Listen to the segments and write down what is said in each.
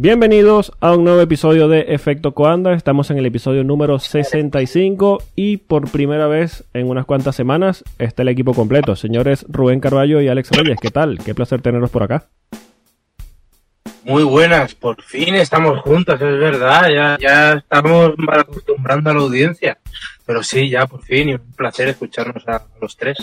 Bienvenidos a un nuevo episodio de Efecto Coanda. Estamos en el episodio número 65 y por primera vez en unas cuantas semanas está el equipo completo. Señores Rubén Carballo y Alex Reyes, ¿qué tal? Qué placer tenerlos por acá. Muy buenas, por fin estamos juntos, es verdad, ya, estamos acostumbrando a la audiencia. Pero sí, ya por fin, y un placer escucharnos a los tres.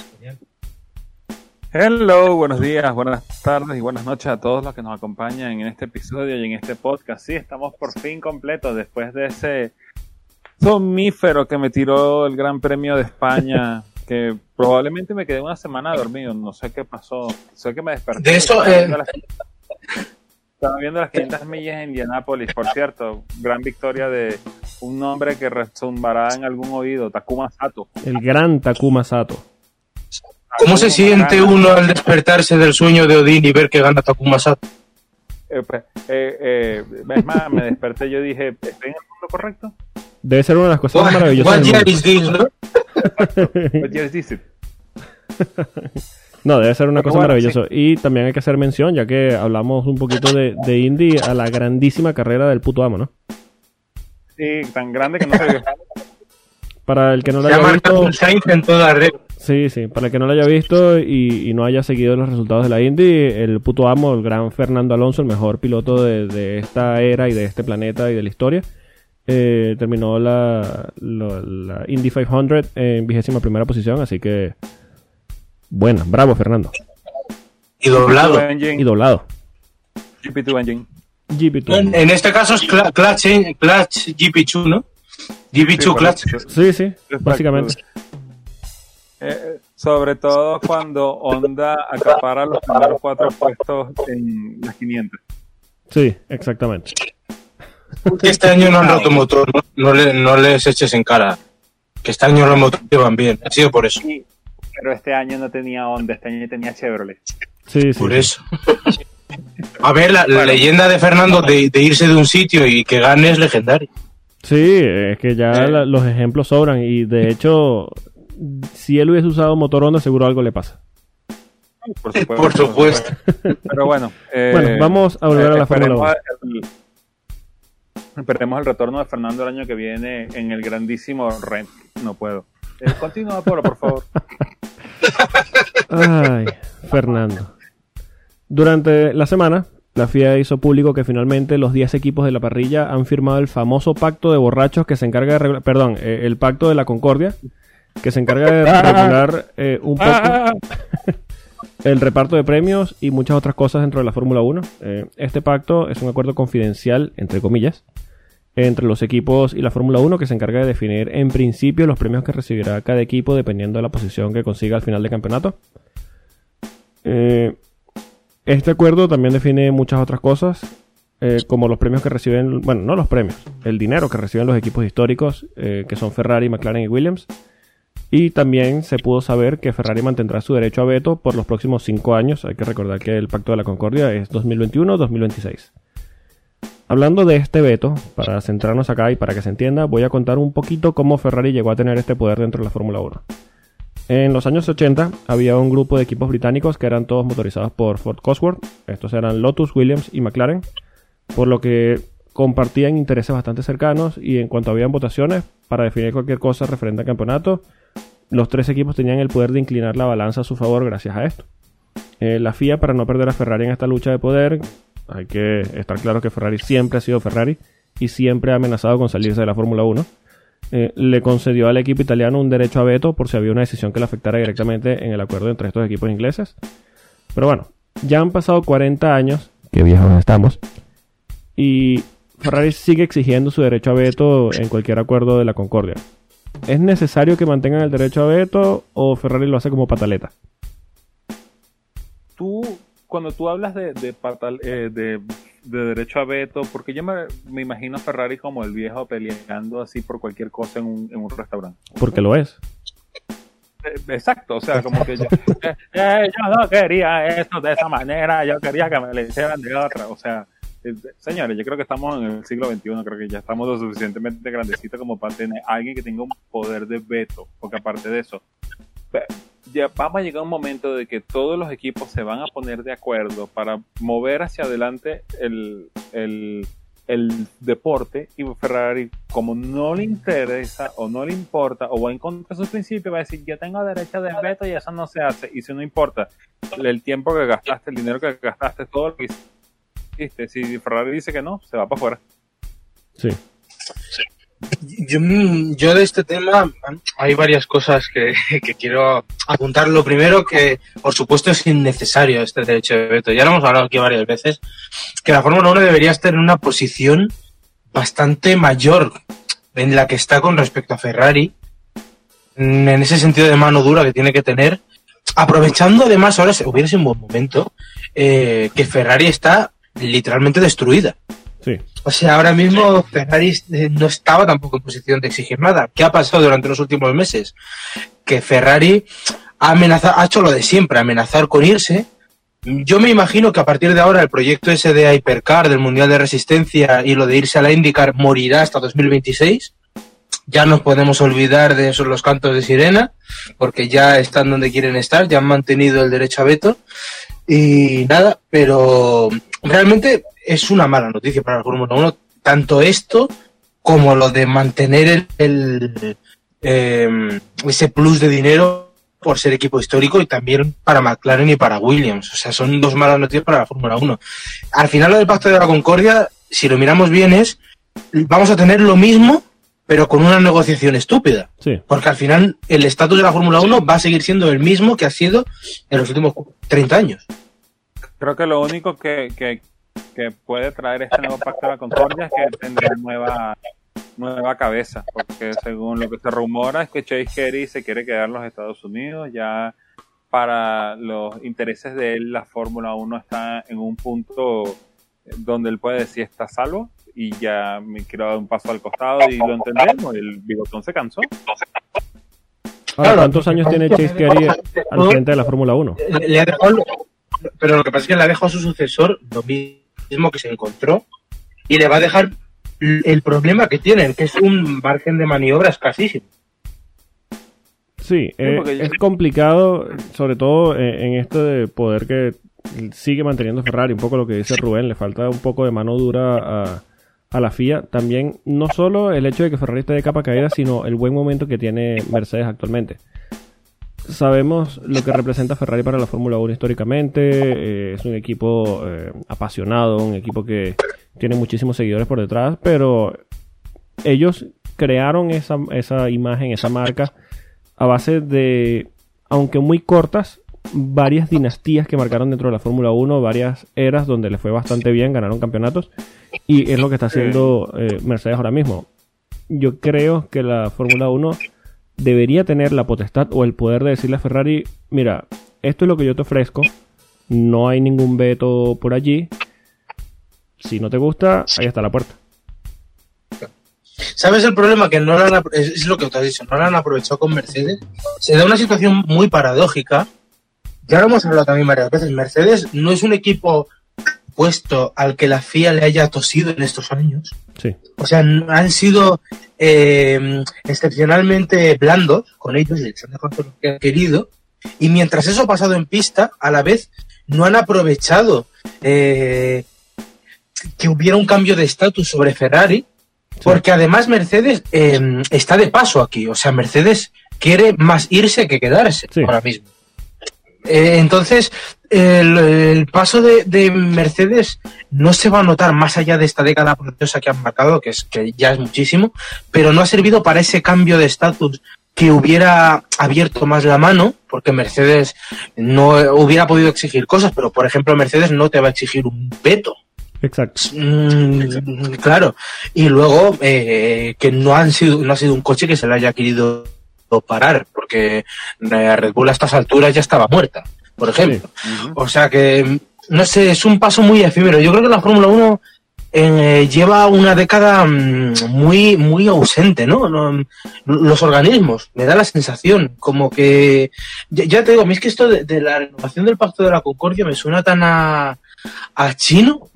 Hello, buenos días, buenas tardes y buenas noches a todos los que nos acompañan en este episodio y en este podcast. Sí, estamos por fin completos después de ese somnífero que me tiró el Gran Premio de España, que probablemente me quedé una semana dormido, no sé qué pasó, sé que me desperté. De eso, estaba, eh, viendo las, estaba viendo las 500 millas en Indianápolis, por cierto, gran victoria de un nombre que resumbará en algún oído, Takuma Sato. El gran Takuma Sato. ¿Cómo se siente uno al despertarse del sueño de Odín y ver que gana Takuma Sato? Eh, pues, eh, eh, es más, me desperté y yo dije, ¿estoy en el mundo correcto? Debe ser una de las cosas más maravillosas What year is this, no? What year is this? No, debe ser una Pero cosa bueno, maravillosa. Y también hay que hacer mención, ya que hablamos un poquito de, de indie, a la grandísima carrera del puto amo, ¿no? Sí, tan grande que no se vio. Para el que no lo Se ha haya marcado visto, un en toda red. Sí, sí, para el que no lo haya visto y, y no haya seguido los resultados de la Indy, el puto amo, el gran Fernando Alonso, el mejor piloto de, de esta era y de este planeta y de la historia, eh, terminó la, la, la Indy 500 en vigésima primera posición, así que buena, bravo Fernando. Y doblado. Y doblado. GP2 Engine. GP2. En, en este caso es Clutch, eh, clutch GP2, ¿no? GP2 Sí, Clutch. Sí, sí, Exacto. básicamente. Eh, sobre todo cuando Honda acapara los primeros cuatro puestos en las 500. Sí, exactamente. Este año no han roto motor, no, no, le- no les eches en cara. Que este año los motores van bien. Ha sido por eso. Sí, pero este año no tenía Honda, este año tenía Chevrolet. Sí, sí. Por eso. A ver, la, la leyenda de Fernando de, de irse de un sitio y que gane es legendaria. Sí, es que ya la- los ejemplos sobran y de hecho, si él hubiese usado motor Honda, seguro algo le pasa. Por Por supuesto. Pero bueno. eh, Bueno, vamos a volver a la esperemos Fórmula el- Esperemos el retorno de Fernando el año que viene en el grandísimo Ren. No puedo. Eh, continúa, Polo, por favor. Ay, Fernando. Durante la semana, la FIA hizo público que finalmente los 10 equipos de la parrilla han firmado el famoso pacto de borrachos que se encarga de regular, perdón, eh, el pacto de la concordia, que se encarga de regular eh, un poco el reparto de premios y muchas otras cosas dentro de la Fórmula 1. Eh, este pacto es un acuerdo confidencial, entre comillas, entre los equipos y la Fórmula 1 que se encarga de definir en principio los premios que recibirá cada equipo dependiendo de la posición que consiga al final del campeonato. Eh, este acuerdo también define muchas otras cosas, eh, como los premios que reciben, bueno, no los premios, el dinero que reciben los equipos históricos, eh, que son Ferrari, McLaren y Williams. Y también se pudo saber que Ferrari mantendrá su derecho a veto por los próximos cinco años. Hay que recordar que el Pacto de la Concordia es 2021-2026. Hablando de este veto, para centrarnos acá y para que se entienda, voy a contar un poquito cómo Ferrari llegó a tener este poder dentro de la Fórmula 1. En los años 80 había un grupo de equipos británicos que eran todos motorizados por Ford Cosworth. Estos eran Lotus, Williams y McLaren. Por lo que compartían intereses bastante cercanos y en cuanto habían votaciones para definir cualquier cosa referente al campeonato, los tres equipos tenían el poder de inclinar la balanza a su favor gracias a esto. Eh, la FIA, para no perder a Ferrari en esta lucha de poder, hay que estar claro que Ferrari siempre ha sido Ferrari y siempre ha amenazado con salirse de la Fórmula 1. Eh, le concedió al equipo italiano un derecho a veto por si había una decisión que le afectara directamente en el acuerdo entre estos equipos ingleses. Pero bueno, ya han pasado 40 años, que viejos estamos, y Ferrari sigue exigiendo su derecho a veto en cualquier acuerdo de la Concordia. ¿Es necesario que mantengan el derecho a veto o Ferrari lo hace como pataleta? Tú, cuando tú hablas de, de, patal- eh, de, de derecho a veto, porque yo me, me imagino a Ferrari como el viejo peleando así por cualquier cosa en un, en un restaurante. Porque lo es. Eh, Exacto, o sea, como que yo, eh, eh, yo no quería esto de esa manera, yo quería que me lo hicieran de otra, o sea, señores, yo creo que estamos en el siglo XXI, creo que ya estamos lo suficientemente grandecitos como para tener alguien que tenga un poder de veto, porque aparte de eso, ya vamos a llegar a un momento de que todos los equipos se van a poner de acuerdo para mover hacia adelante el, el, el deporte y Ferrari, como no le interesa o no le importa o va en contra de sus principios, va a decir yo tengo derecho de veto y eso no se hace. Y si no importa el tiempo que gastaste, el dinero que gastaste, todo lo que hiciste, si Ferrari dice que no, se va para afuera. Sí. Yo, yo de este tema hay varias cosas que, que, quiero apuntar. Lo primero que, por supuesto, es innecesario este derecho de veto. Ya lo hemos hablado aquí varias veces, que la Fórmula 1 debería estar en una posición bastante mayor en la que está con respecto a Ferrari, en ese sentido de mano dura que tiene que tener, aprovechando además, ahora hubiera sido un buen momento, eh, que Ferrari está literalmente destruida. Sí. O sea, ahora mismo Ferrari eh, no estaba tampoco en posición de exigir nada. ¿Qué ha pasado durante los últimos meses? Que Ferrari ha, amenazado, ha hecho lo de siempre, amenazar con irse. Yo me imagino que a partir de ahora el proyecto ese de Hypercar, del Mundial de Resistencia y lo de irse a la IndyCar morirá hasta 2026. Ya no podemos olvidar de esos los cantos de sirena, porque ya están donde quieren estar, ya han mantenido el derecho a veto. Y nada, pero realmente es una mala noticia para la Fórmula 1, tanto esto como lo de mantener el, el eh, ese plus de dinero por ser equipo histórico y también para McLaren y para Williams. O sea, son dos malas noticias para la Fórmula 1. Al final lo del Pacto de la Concordia, si lo miramos bien, es vamos a tener lo mismo, pero con una negociación estúpida. Sí. Porque al final el estatus de la Fórmula 1 va a seguir siendo el mismo que ha sido en los últimos 30 años. Creo que lo único que, que, que puede traer este nuevo pacto de la concordia es que tendrá nueva nueva cabeza, porque según lo que se rumora es que Chase Carey se quiere quedar en los Estados Unidos, ya para los intereses de él la Fórmula 1 está en un punto donde él puede decir está salvo y ya me quiero dar un paso al costado y lo entendemos, el bigotón se cansó. Ahora, ¿cuántos años tiene Chase Carey al frente de la Fórmula 1? Le dejado, pero lo que pasa es que le ha dejado a su sucesor lo mismo que se encontró y le va a dejar el problema que tienen, que es un margen de maniobra escasísimo. Sí, eh, es complicado, sobre todo en, en esto de poder que sigue manteniendo Ferrari, un poco lo que dice Rubén, le falta un poco de mano dura a, a la FIA. También, no solo el hecho de que Ferrari esté de capa caída, sino el buen momento que tiene Mercedes actualmente. Sabemos lo que representa Ferrari para la Fórmula 1 históricamente. Eh, es un equipo eh, apasionado, un equipo que tiene muchísimos seguidores por detrás, pero ellos crearon esa, esa imagen, esa marca, a base de, aunque muy cortas, varias dinastías que marcaron dentro de la Fórmula 1, varias eras donde le fue bastante bien, ganaron campeonatos, y es lo que está haciendo eh, Mercedes ahora mismo. Yo creo que la Fórmula 1 debería tener la potestad o el poder de decirle a Ferrari, mira, esto es lo que yo te ofrezco, no hay ningún veto por allí, si no te gusta, ahí está la puerta. ¿Sabes el problema? Que no han, es lo que te has dicho, no lo han aprovechado con Mercedes. Se da una situación muy paradójica. Ya lo hemos hablado también varias veces. Mercedes no es un equipo al que la FIA le haya tosido en estos años. Sí. O sea, han sido eh, excepcionalmente blandos con ellos y les han dejado lo que han querido. Y mientras eso ha pasado en pista, a la vez no han aprovechado eh, que hubiera un cambio de estatus sobre Ferrari, porque además Mercedes eh, está de paso aquí. O sea, Mercedes quiere más irse que quedarse Sí. ahora mismo. Eh, entonces, el, el paso de, de Mercedes no se va a notar más allá de esta década preciosa que han marcado, que, es, que ya es muchísimo, pero no ha servido para ese cambio de estatus que hubiera abierto más la mano, porque Mercedes no hubiera podido exigir cosas, pero por ejemplo Mercedes no te va a exigir un veto. Exacto. Mm, claro. Y luego eh, que no han sido, no ha sido un coche que se le haya querido parar, porque eh, Red Bull a estas alturas ya estaba muerta, por ejemplo. O sea que, no sé, es un paso muy efímero. Yo creo que la Fórmula 1 eh, lleva una década mm, muy, muy ausente, ¿no? Los organismos, me da la sensación, como que, ya, ya te digo, a mí es que esto de, de la renovación del Pacto de la Concordia me suena tan a, a Chino,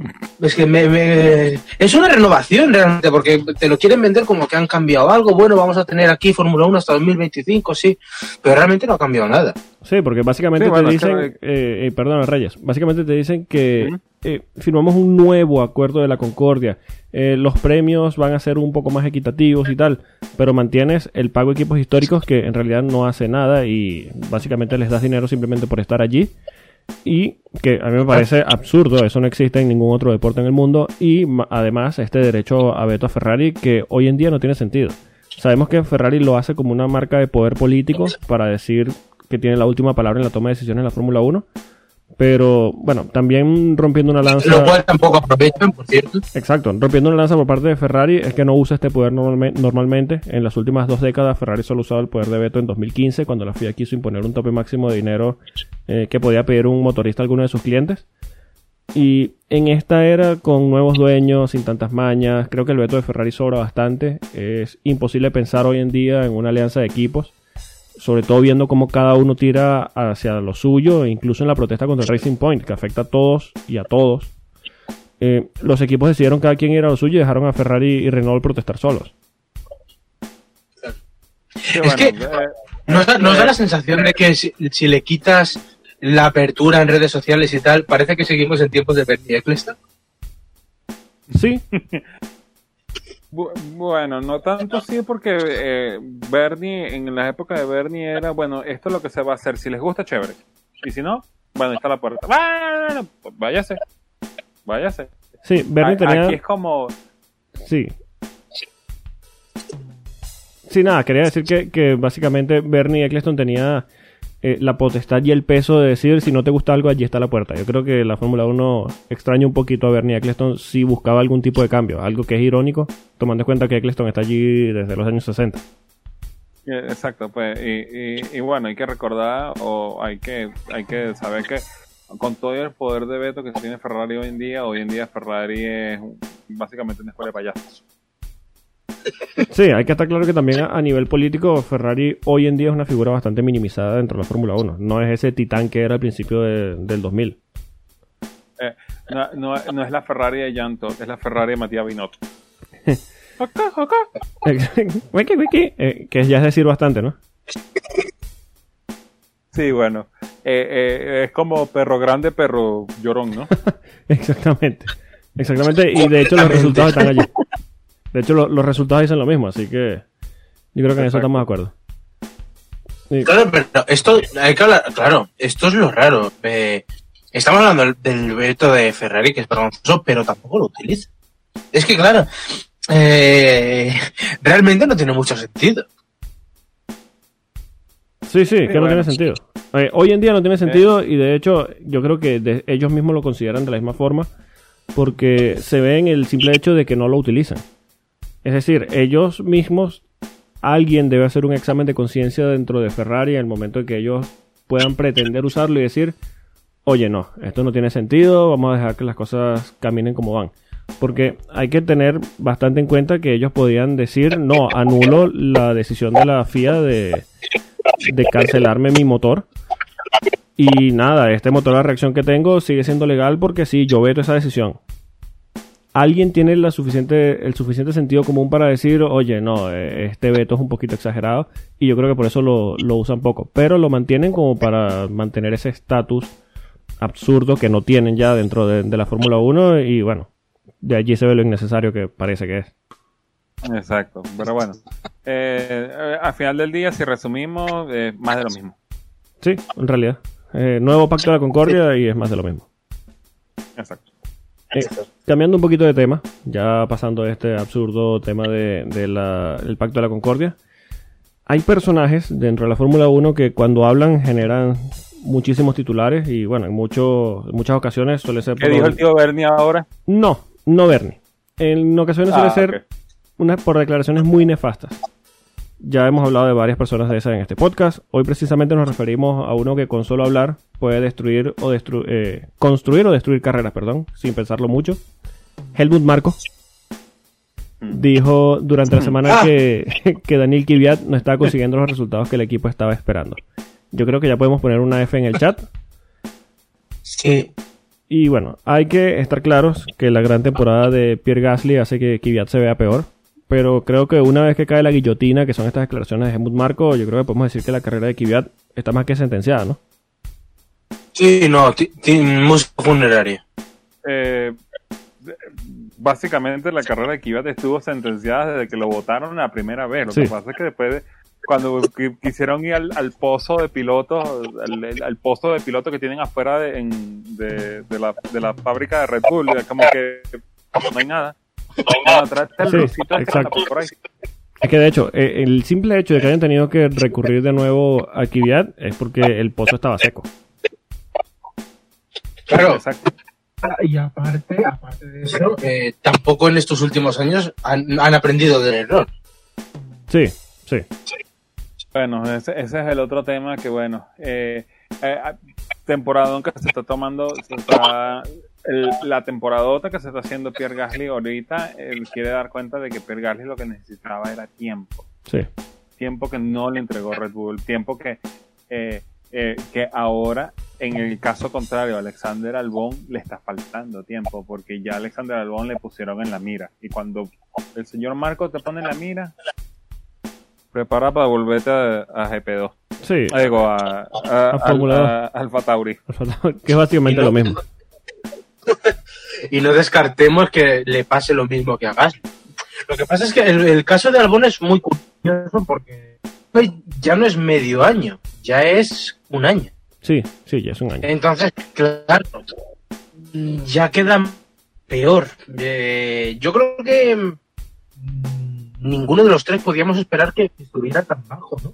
es que me, me- es una renovación realmente, porque te lo quieren vender como que han cambiado algo. Bueno, vamos a tener aquí Fórmula 1 hasta 2025, sí, pero realmente no ha cambiado nada. Sí, porque básicamente Sí, bueno, te es que- dicen, eh, eh, perdón, Reyes, básicamente te dicen que eh, firmamos un nuevo acuerdo de la Concordia, eh, los premios van a ser un poco más equitativos y tal, pero mantienes el pago de equipos históricos que en realidad no hace nada y básicamente les das dinero simplemente por estar allí y que a mí me parece absurdo, eso no existe en ningún otro deporte en el mundo y además este derecho a veto a Ferrari que hoy en día no tiene sentido. Sabemos que Ferrari lo hace como una marca de poder político para decir que tiene la última palabra en la toma de decisiones en la Fórmula 1, pero bueno, también rompiendo una lanza... Lo cual tampoco aprovechan, por cierto. Exacto, rompiendo una lanza por parte de Ferrari es que no usa este poder normalme- normalmente. En las últimas dos décadas Ferrari solo usaba el poder de veto en 2015 cuando la FIA quiso imponer un tope máximo de dinero eh, que podía pedir un motorista a alguno de sus clientes. Y en esta era con nuevos dueños, sin tantas mañas, creo que el veto de Ferrari sobra bastante. Es imposible pensar hoy en día en una alianza de equipos, sobre todo viendo cómo cada uno tira hacia lo suyo, e incluso en la protesta contra el Racing Point, que afecta a todos y a todos eh, los equipos decidieron cada quien ir a lo suyo y dejaron a Ferrari y Renault protestar solos. Sí, Es que- eh, Nos da, nos da la sensación de que si, si le quitas la apertura en redes sociales y tal, parece que seguimos en tiempos de Bernie Eccleston. Sí, Bu- Bueno, no tanto así porque eh, Bernie, en la época de Bernie era, bueno, esto es lo que se va a hacer. Si les gusta, chévere. Y si no, bueno, ahí está la puerta. Bueno, pues váyase. Váyase. sí, Bernie A- tenía... Aquí es como... Sí. Sí, nada, quería decir que, que básicamente Bernie Eccleston tenía eh, la potestad y el peso de decir si no te gusta algo, allí está la puerta. Yo creo que la Fórmula 1 extraña un poquito a Bernie Eccleston si buscaba algún tipo de cambio, algo que es irónico, tomando en cuenta que Eccleston está allí desde los años 60. eh, Exacto, pues, y, y- y bueno, hay que recordar o hay que, hay que saber que con todo el poder de veto que tiene Ferrari hoy en día, hoy en día Ferrari es básicamente una escuela de payasos. Sí, hay que estar claro que también a, nivel político Ferrari hoy en día es una figura bastante minimizada dentro de la Fórmula 1. No es ese titán que era al principio de- del 2000. Eh, no, no, no es la Ferrari de Todt, es la Ferrari de Matías Binotto. Ok, ok. wiki, wiki, eh, que ya es decir bastante, ¿no? Sí, bueno. Eh, eh, es como perro grande, perro llorón, ¿no? Exactamente. Exactamente. Y de hecho los resultados están allí. De hecho lo- los resultados dicen lo mismo, así que yo creo que en eso estamos de acuerdo. Sí. Claro, pero esto, hay que hablar, claro, esto es lo raro. Eh, estamos hablando del, veto de Ferrari, que es vergonzoso, pero tampoco lo utiliza. Es que, claro, eh, realmente no tiene mucho sentido. Sí, sí, que no tiene sentido. Eh, hoy en día no tiene sentido y de hecho yo creo que de- ellos mismos lo consideran de la misma forma porque se ve en el simple hecho de que no lo utilizan. Es decir, ellos mismos, alguien debe hacer un examen de conciencia dentro de Ferrari en el momento en que ellos puedan pretender usarlo y decir, oye, no, esto no tiene sentido, vamos a dejar que las cosas caminen como van. Porque hay que tener bastante en cuenta que ellos podían decir, no, anulo la decisión de la FIA de, cancelarme mi motor. Y nada, este motor, la reacción que tengo sigue siendo legal porque sí, yo veto esa decisión. Alguien tiene la suficiente, el suficiente sentido común para decir, oye, no, eh, este veto es un poquito exagerado. Y yo creo que por eso lo, lo usan poco. Pero lo mantienen como para mantener ese estatus absurdo que no tienen ya dentro de, de la Fórmula 1. Y bueno, de allí se ve lo innecesario que parece que es. Exacto, pero bueno. Eh, al final del día, si resumimos, eh, más de lo mismo. Sí, en realidad. Eh, nuevo pacto de la Concordia y es más de lo mismo. Exacto. Eh, cambiando un poquito de tema, ya pasando a este absurdo tema de, de del Pacto de la Concordia, hay personajes dentro de la Fórmula 1 que cuando hablan generan muchísimos titulares y bueno, en, mucho- en muchas ocasiones suele ser... ¿Qué por- dijo el tío Bernie ahora? No, no Bernie. En ocasiones suele Ah, ser ok. una, por declaraciones muy nefastas. Ya hemos hablado de varias personas de esas en este podcast. Hoy precisamente nos referimos a uno que con solo hablar puede destruir o destru- eh, construir o destruir carreras, perdón, sin pensarlo mucho. Helmut Marco Mm. dijo durante la semana Ah. que, que Daniel Kvyat no estaba consiguiendo los resultados que el equipo estaba esperando. Yo creo que ya podemos poner una F en el chat. Sí. Y bueno, hay que estar claros que la gran temporada de Pierre Gasly hace que Kvyat se vea peor. Pero creo que una vez que cae la guillotina, que son estas declaraciones de Helmut Marco, yo creo que podemos decir que la carrera de Kvyat está más que sentenciada, ¿no? Sí, no, música funeraria. Eh, básicamente la carrera de Kvyat estuvo sentenciada desde que lo votaron la primera vez. Lo Sí. que pasa es que después, de- cuando qui- quisieron ir al, al pozo de pilotos, al, pozo de pilotos que tienen afuera de, en- de, de la, de la fábrica de Red Bull, es como que no hay nada. Bueno, el Sí, este anda exacto. por ahí. Es que de hecho, eh, el simple hecho de que hayan tenido que recurrir de nuevo a Kvyat es porque el pozo estaba seco. Claro, Exacto. y aparte, aparte de eso, eh, tampoco en estos últimos años han, han aprendido del error. Sí, sí. Bueno, ese, ese es el otro tema que, bueno, eh, eh, temporada que se está tomando, se está- el- la temporadota que se está haciendo Pierre Gasly ahorita, él quiere dar cuenta de que Pierre Gasly lo que necesitaba era tiempo. Sí. Tiempo que no le entregó Red Bull, tiempo que, eh, eh, que ahora, en el caso contrario, a Alexander Albón le está faltando tiempo, porque ya Alexander Albón le pusieron en la mira. Y cuando el señor Marco te pone en la mira, prepara para volverte a, a GP2. Sí. Digo, a, a, A Alfa Tauri. que es básicamente lo mismo. Y no descartemos que le pase lo mismo que a Gasly. Lo que pasa es que el, el caso de Albon es muy curioso porque pues, ya no es medio año, ya es un año. Sí, sí, ya es un año. Entonces, claro, ya queda peor. Eh, yo creo que ninguno de los tres podíamos esperar que estuviera tan bajo, ¿no?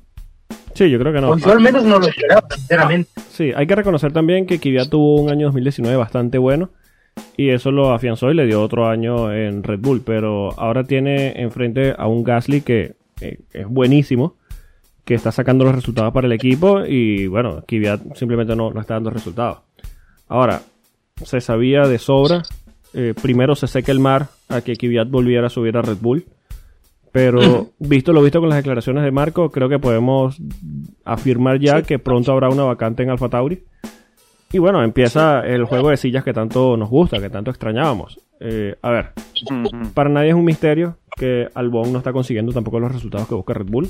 Sí, yo creo que no. O yo al menos no lo esperaba, sinceramente. Sí, hay que reconocer también que Kvyat tuvo un año 2019 bastante bueno y eso lo afianzó y le dio otro año en Red Bull, pero ahora tiene enfrente a un Gasly que eh, es buenísimo, que está sacando los resultados para el equipo y bueno, Kvyat simplemente no, no está dando resultados. Ahora, se sabía de sobra, eh, primero se seca el mar a que Kvyat volviera a subir a Red Bull. Pero visto lo visto con las declaraciones de Marco, creo que podemos afirmar ya que pronto habrá una vacante en Alfa Tauri. Y bueno, empieza el juego de sillas que tanto nos gusta, que tanto extrañábamos. Eh, a ver, para nadie es un misterio que Albon no está consiguiendo tampoco los resultados que busca Red Bull.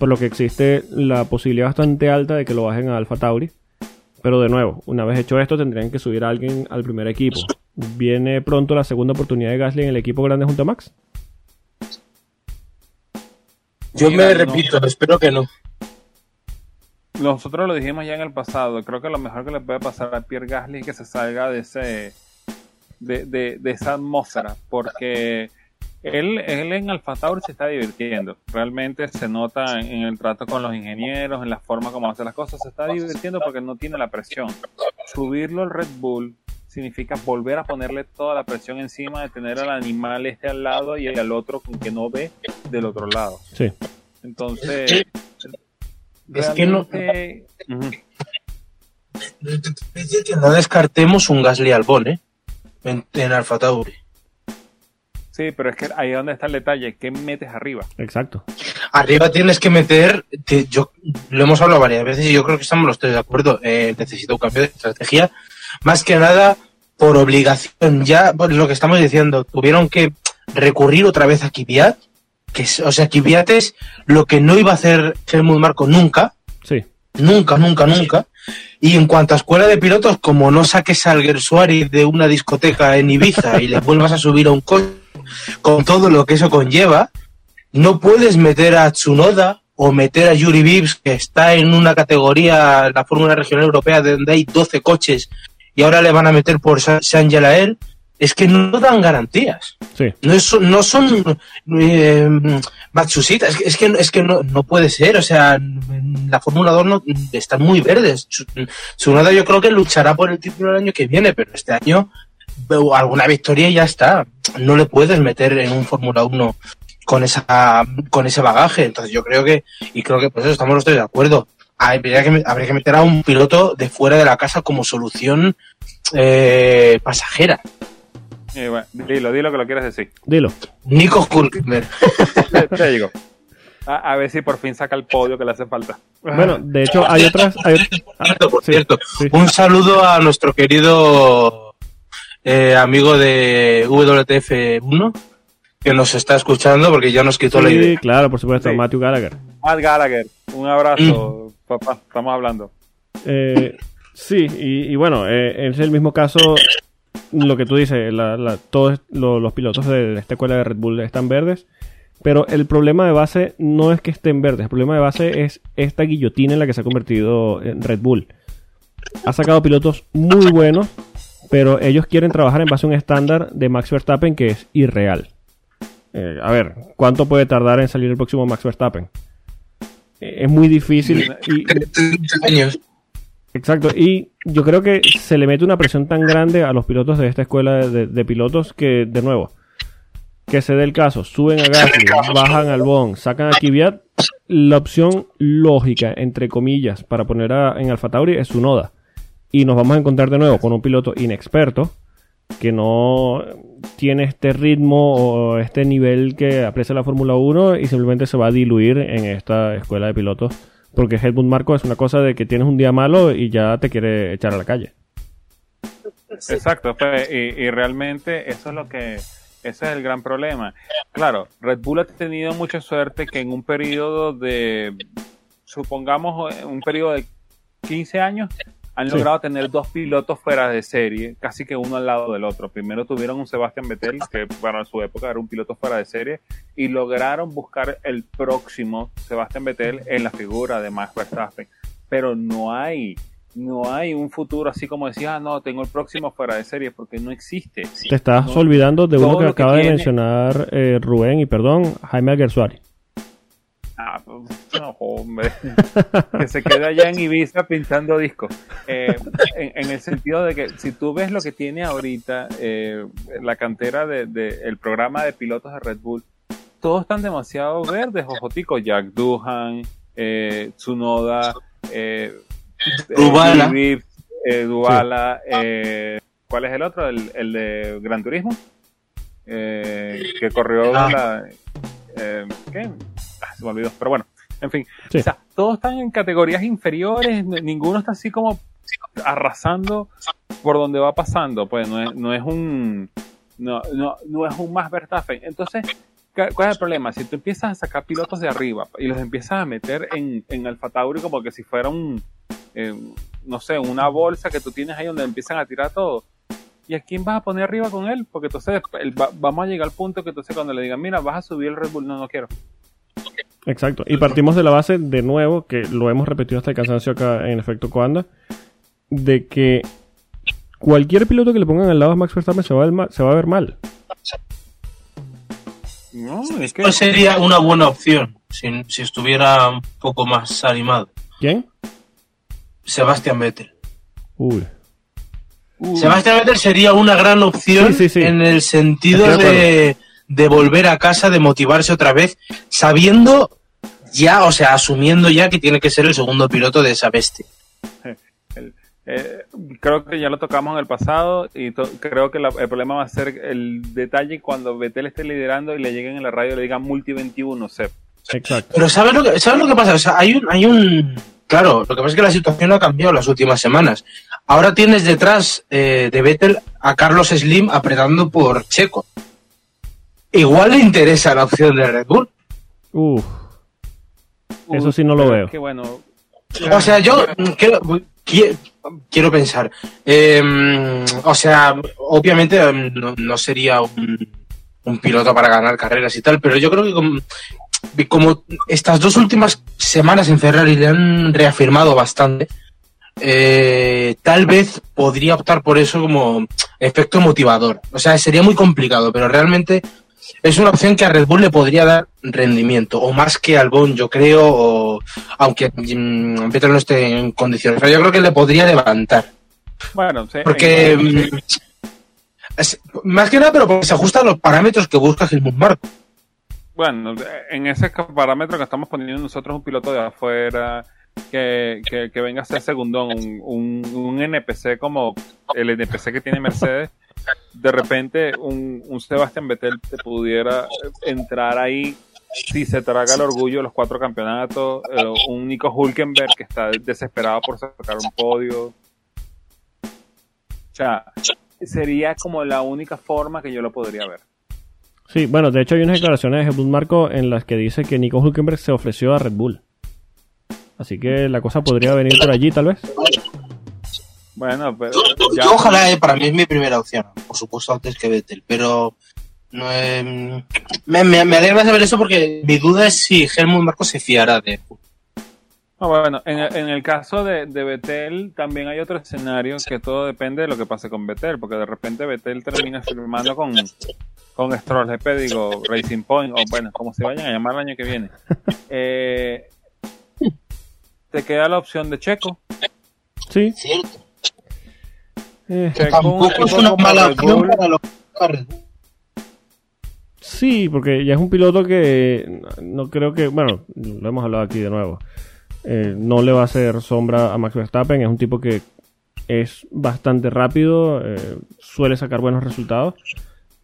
Por lo que existe la posibilidad bastante alta de que lo bajen a Alfa Tauri. Pero de nuevo, una vez hecho esto, tendrían que subir a alguien al primer equipo. ¿Viene pronto la segunda oportunidad de Gasly en el equipo grande junto a Max? Yo me repito, espero que no. Nosotros lo dijimos ya en el pasado. Creo que lo mejor que le puede pasar a Pierre Gasly es que se salga de ese de, de, de esa atmósfera, porque él, él en Alfa Tauri se está divirtiendo. Realmente se nota en el trato con los ingenieros, en la forma como hace las cosas. Se está divirtiendo porque no tiene la presión. Subirlo al Red Bull significa volver a ponerle toda la presión encima de tener al animal este al lado y al otro con que no ve del otro lado. Sí. Entonces, Es que no- que no descartemos un Gasly Albon, ¿eh? En, en Alfa Tauri. Sí, pero es que ahí es donde está el detalle. ¿Qué metes arriba? Exacto. Arriba tienes que meter, te- yo lo hemos hablado varias veces y yo creo que estamos los tres de acuerdo. Eh, necesita un cambio de estrategia, más que nada por obligación. Ya, por lo que estamos diciendo, tuvieron que recurrir otra vez a Kvyat, que o sea, Kvyat es lo que no iba a hacer Helmut Marco nunca, Sí. nunca, nunca, nunca. Y en cuanto a escuela de pilotos, como no saques al Gersuari de una discoteca en Ibiza y le vuelvas a subir a un coche con todo lo que eso conlleva, no puedes meter a Tsunoda o meter a Yuri Vips, que está en una categoría, la Fórmula Regional Europea, donde hay 12 coches, y ahora le van a meter por Sa- San Gelael. Es que no dan garantías. Sí. No, es- no son eh, es que, es que, es que no, no puede ser, o sea, la Fórmula 2 no, están muy verdes. Su- Tsunoda yo creo que luchará por el título el año que viene, pero este año alguna victoria y ya está. No le puedes meter en un Fórmula 1 con esa con ese bagaje, entonces yo creo que, y creo que por eso estamos los tres de acuerdo, habría que, habría que meter a un piloto de fuera de la casa como solución eh, pasajera. Eh, bueno, dilo, dilo que lo quieres decir. Dilo. Nico Hulkenberg. Te, te digo. A, a ver si por fin saca el podio que le hace falta. Bueno, de hecho, hay otras. Hay, Por cierto, por sí, cierto, sí. un saludo a nuestro querido eh, amigo de WTF1 que nos está escuchando porque ya nos quitó la sí, idea. claro, por supuesto, Sí. Matthew Gallagher. Matt Gallagher, un abrazo, papá, estamos hablando. Eh, sí, y, y bueno, eh, es el mismo caso. Lo que tú dices, la- la- todos lo- los pilotos de esta escuela de Red Bull están verdes. Pero el problema de base no es que estén verdes, el problema de base es esta guillotina en la que se ha convertido en Red Bull. Ha sacado pilotos muy buenos, pero ellos quieren trabajar en base a un estándar de Max Verstappen que es irreal. Eh, a ver, ¿cuánto puede tardar en salir el próximo Max Verstappen? Eh, es muy difícil y, 30 años. Exacto, y yo creo que se le mete una presión tan grande a los pilotos de esta escuela de, pilotos que, de nuevo, que se dé el caso, suben a Gasly, bajan al Bon, sacan a Kvyat, la opción lógica, entre comillas, para poner a- en Alfa Tauri es su Noda. Y nos vamos a encontrar de nuevo con un piloto inexperto que no tiene este ritmo o este nivel que aprecia la Fórmula 1 y simplemente se va a diluir en esta escuela de pilotos. Porque Helmut Marco es una cosa de que tienes un día malo y ya te quiere echar a la calle. Exacto, pues, y, y realmente eso es lo que, ese es el gran problema. Claro, Red Bull ha tenido mucha suerte que en un periodo de, supongamos, eh, un periodo de 15 años, han Sí. logrado tener dos pilotos fuera de serie, casi que uno al lado del otro. Primero tuvieron un Sebastian Vettel, que bueno, en su época era un piloto fuera de serie, y lograron buscar el próximo Sebastian Vettel en la figura de Max Verstappen. Pero no hay, no hay un futuro así como decía, ah, no, tengo el próximo fuera de serie, porque no existe. Te estás No, olvidando de uno que lo que acaba de tiene- mencionar eh, Rubén y perdón, Jaime Alguersuari. Ah, pues, no, hombre. que se quede allá en Ibiza pinchando discos. Eh, en, en el sentido de que si tú ves lo que tiene ahorita eh, la cantera del de, el programa de pilotos de Red Bull, todos están demasiado verdes, ojotico. Jack Duhan, eh, Tsunoda, eh, eh, ¿cuál es el otro? El, el de Gran Turismo. Eh, que corrió Ah. la... ¿Qué? Ah, se me olvidó, pero bueno, en fin. Sí. O sea, todos están en categorías inferiores, ninguno está así como arrasando por donde va pasando, pues no es, no es un no, no, no es un más Verstappen. Entonces, ¿cu- ¿cuál es el problema? Si tú empiezas a sacar pilotos de arriba y los empiezas a meter en, en Alfa Tauri como que si fuera un, eh, no sé, una bolsa que tú tienes ahí donde empiezan a tirar todo. ¿Y a quién vas a poner arriba con él? Porque entonces el- va- vamos a llegar al punto que entonces cuando le digan, mira, vas a subir el Red Bull, no, no quiero. Exacto. Y partimos de la base, de nuevo, que lo hemos repetido hasta el cansancio acá en efecto Coanda, de que cualquier piloto que le pongan al lado a Max Verstappen se va a ver mal. Se va a ver mal. No, es que No sería una buena opción si, si estuviera un poco más animado. ¿Quién? Sebastián Vettel. Uy. Uy, Sebastián Vettel sería una gran opción Sí, sí, sí. en el sentido Estoy de de, volver a casa, de motivarse otra vez, sabiendo ya, o sea, asumiendo ya que tiene que ser el segundo piloto de esa bestia. Eh, creo que ya lo tocamos en el pasado y to- creo que la- el problema va a ser el detalle cuando Betel esté liderando y le lleguen en la radio y le digan multi 21 Sep. Exacto. Pero ¿sabes lo que, ¿sabes lo que pasa? O sea, hay un, hay un... Claro, lo que pasa es que la situación ha cambiado las últimas semanas. Ahora tienes detrás eh, de Vettel a Carlos Slim apretando por Checo. Igual le interesa la opción de Red Bull. Uf. Eso sí no lo veo. Que bueno, O sea, yo mm, quiero, qui- quiero pensar. eh, o sea, obviamente mm, no, no sería un, un piloto para ganar carreras y tal, pero yo creo que como, como estas dos últimas semanas en Ferrari le han reafirmado bastante, eh, tal vez podría optar por eso como efecto motivador. O sea, sería muy complicado, pero realmente es una opción que a Red Bull le podría dar rendimiento, o más que al Albon, yo creo, o aunque mm, Vettel no esté en condiciones, pero yo creo que le podría levantar. bueno, sí, Porque, mm, es- más que nada, pero porque se ajusta a los parámetros que busca Helmut Marko. bueno, en ese parámetro que estamos poniendo nosotros un piloto de afuera que, que, que venga a ser segundón, un, un, un NPC como el NPC que tiene Mercedes, de repente un, un Sebastián Vettel te pudiera entrar ahí si se traga el orgullo de los cuatro campeonatos, eh, un Nico Hulkenberg que está desesperado por sacar un podio. O sea, sería como la única forma que yo lo podría ver. Sí, bueno, de hecho hay unas declaraciones de Helmut Marco en las que dice que Nico Hulkenberg se ofreció a Red Bull. Así que la cosa podría venir por allí, tal vez. Bueno, pero ya... Yo ojalá, eh, para mí es mi primera opción, por supuesto antes que Vettel, pero no, eh, me, me, me, alegra saber eso porque mi duda es si Helmut Marco se fiará de Ah, bueno, en, en, el caso de, de Betel también hay otro escenario que todo depende de lo que pase con Betel, porque de repente Betel termina firmando con, con Stroll, GP, digo, Racing Point, o bueno, como se vayan a llamar el año que viene. Eh, te queda la opción de Checo. Sí. Cierto. Eh, Tampoco es una mala opción para los Sí, porque ya es un piloto que no creo que, bueno, lo hemos hablado aquí de nuevo. Eh, no le va a hacer sombra a Max Verstappen, es un tipo que es bastante rápido, eh, suele sacar buenos resultados.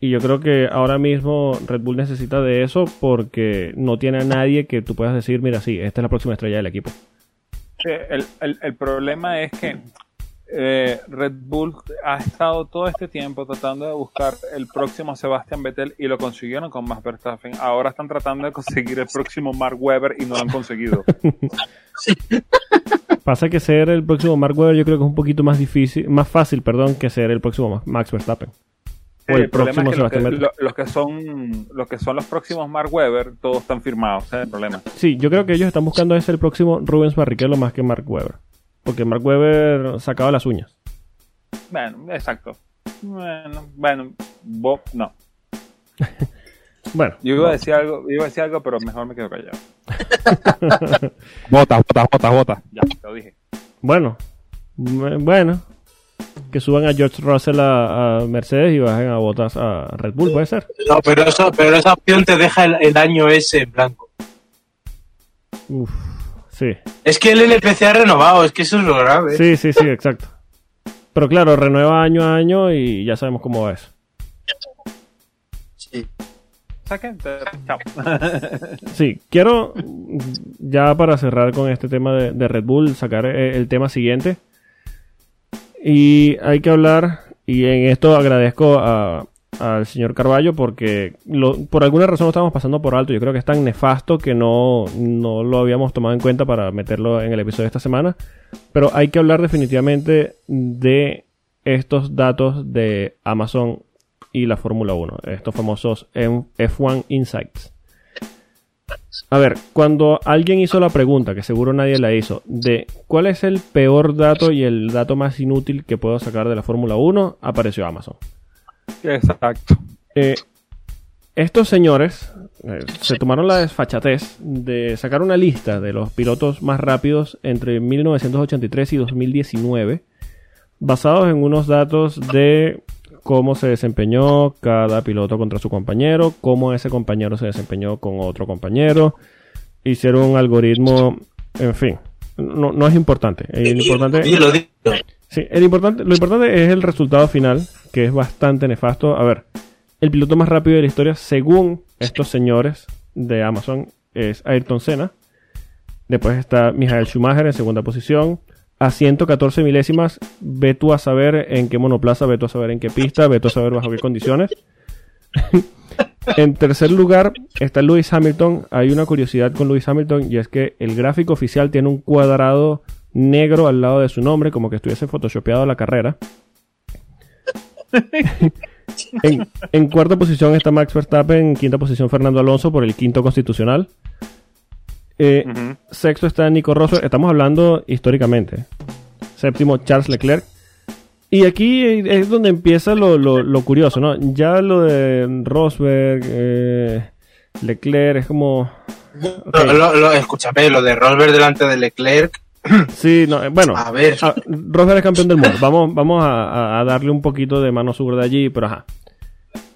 Y yo creo que ahora mismo Red Bull necesita de eso porque no tiene a nadie que tú puedas decir, mira, sí, esta es la próxima estrella del equipo. El, el, el problema es que eh, Red Bull ha estado todo este tiempo tratando de buscar el próximo Sebastian Vettel y lo consiguieron con Max Verstappen. Ahora están tratando de conseguir el próximo Mark Webber y no lo han conseguido. Pasa que ser el próximo Mark Webber yo creo que es un poquito más difícil, más fácil, perdón, que ser el próximo Max Verstappen. O el, próximo es que. Lo, los que son los que son los próximos Mark Webber, todos están firmados, ese el problema. Sí, yo creo que ellos están buscando ser el próximo Rubens Barrichello más que Mark Webber. Porque Mark Webber sacaba las uñas. Bueno, exacto. Bueno, bueno, Bob no. bueno. Yo iba a decir algo, iba a decir algo, pero mejor me quedo callado. bota, bota, bota, bota. Ya, te lo dije. Bueno, bueno. Que suban a George Russell a, a, Mercedes y bajen a botas a Red Bull, puede ser. No, pero eso, pero esa opción te deja el, el año ese en blanco. Uf. Sí. Es que el NPC ha renovado, es que eso es lo grave. Sí, sí, sí, exacto. Pero claro, renueva año a año y ya sabemos cómo va eso. Sí. Saquen, chao. sí, quiero, ya para cerrar con este tema de, de Red Bull, sacar el, el tema siguiente. Y hay que hablar, y en esto agradezco a, al señor Carballo porque por alguna razón lo estamos pasando por alto. Yo creo que es tan nefasto que no, no lo habíamos tomado en cuenta para meterlo en el episodio de esta semana. Pero hay que hablar definitivamente de estos datos de Amazon y la Fórmula 1, estos famosos F1 Insights. A ver, cuando alguien hizo la pregunta, que seguro nadie la hizo, de cuál es el peor dato y el dato más inútil que puedo sacar de la Fórmula 1, apareció Amazon. Exacto. Eh, estos señores eh, se tomaron la desfachatez de sacar una lista de los pilotos más rápidos entre 1983 y 2019, basados en unos datos de cómo se desempeñó cada piloto contra su compañero, cómo ese compañero se desempeñó con otro compañero. Hicieron un algoritmo, en fin, no, no es importante. El importante, sí, el importante, lo importante es el resultado final, que es bastante nefasto. A ver, el piloto más rápido de la historia, según estos señores de Amazon, es Ayrton Senna. Después está Michael Schumacher en segunda posición. A 114 milésimas, ve tú a saber en qué monoplaza, ve tú a saber en qué pista, ve tú a saber bajo qué condiciones. en tercer lugar está Lewis Hamilton. Hay una curiosidad con Lewis Hamilton y es que el gráfico oficial tiene un cuadrado negro al lado de su nombre, como que estuviese photoshopeado la carrera. en, en, cuarta posición está Max Verstappen, en quinta posición Fernando Alonso por el quinto constitucional. Eh, uh -huh. Sexto está Nico Rosberg, estamos hablando históricamente. Séptimo Charles Leclerc. Y aquí es donde empieza lo, lo, lo curioso, ¿no? Ya lo de Rosberg, eh, Leclerc es como... Okay. Lo, lo, escúchame, lo de Rosberg delante de Leclerc Sí, no, bueno, a ver. A, Rosberg es campeón del mundo. Vamos, vamos a, a, darle un poquito de mano de allí, pero ajá.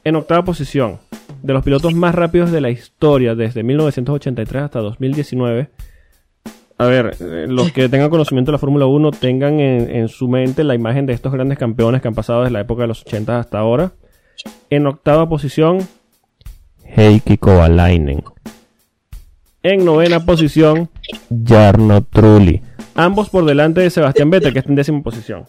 En octava posición, de los pilotos más rápidos de la historia desde 1983 hasta 2019. A ver, eh, los que tengan conocimiento de la Fórmula 1 tengan en, en, su mente la imagen de estos grandes campeones que han pasado desde la época de los 80 hasta ahora. En octava posición, Heikki Kovalainen. En novena posición, Jarno Trulli. Ambos por delante de Sebastián Vettel, que está en décima posición.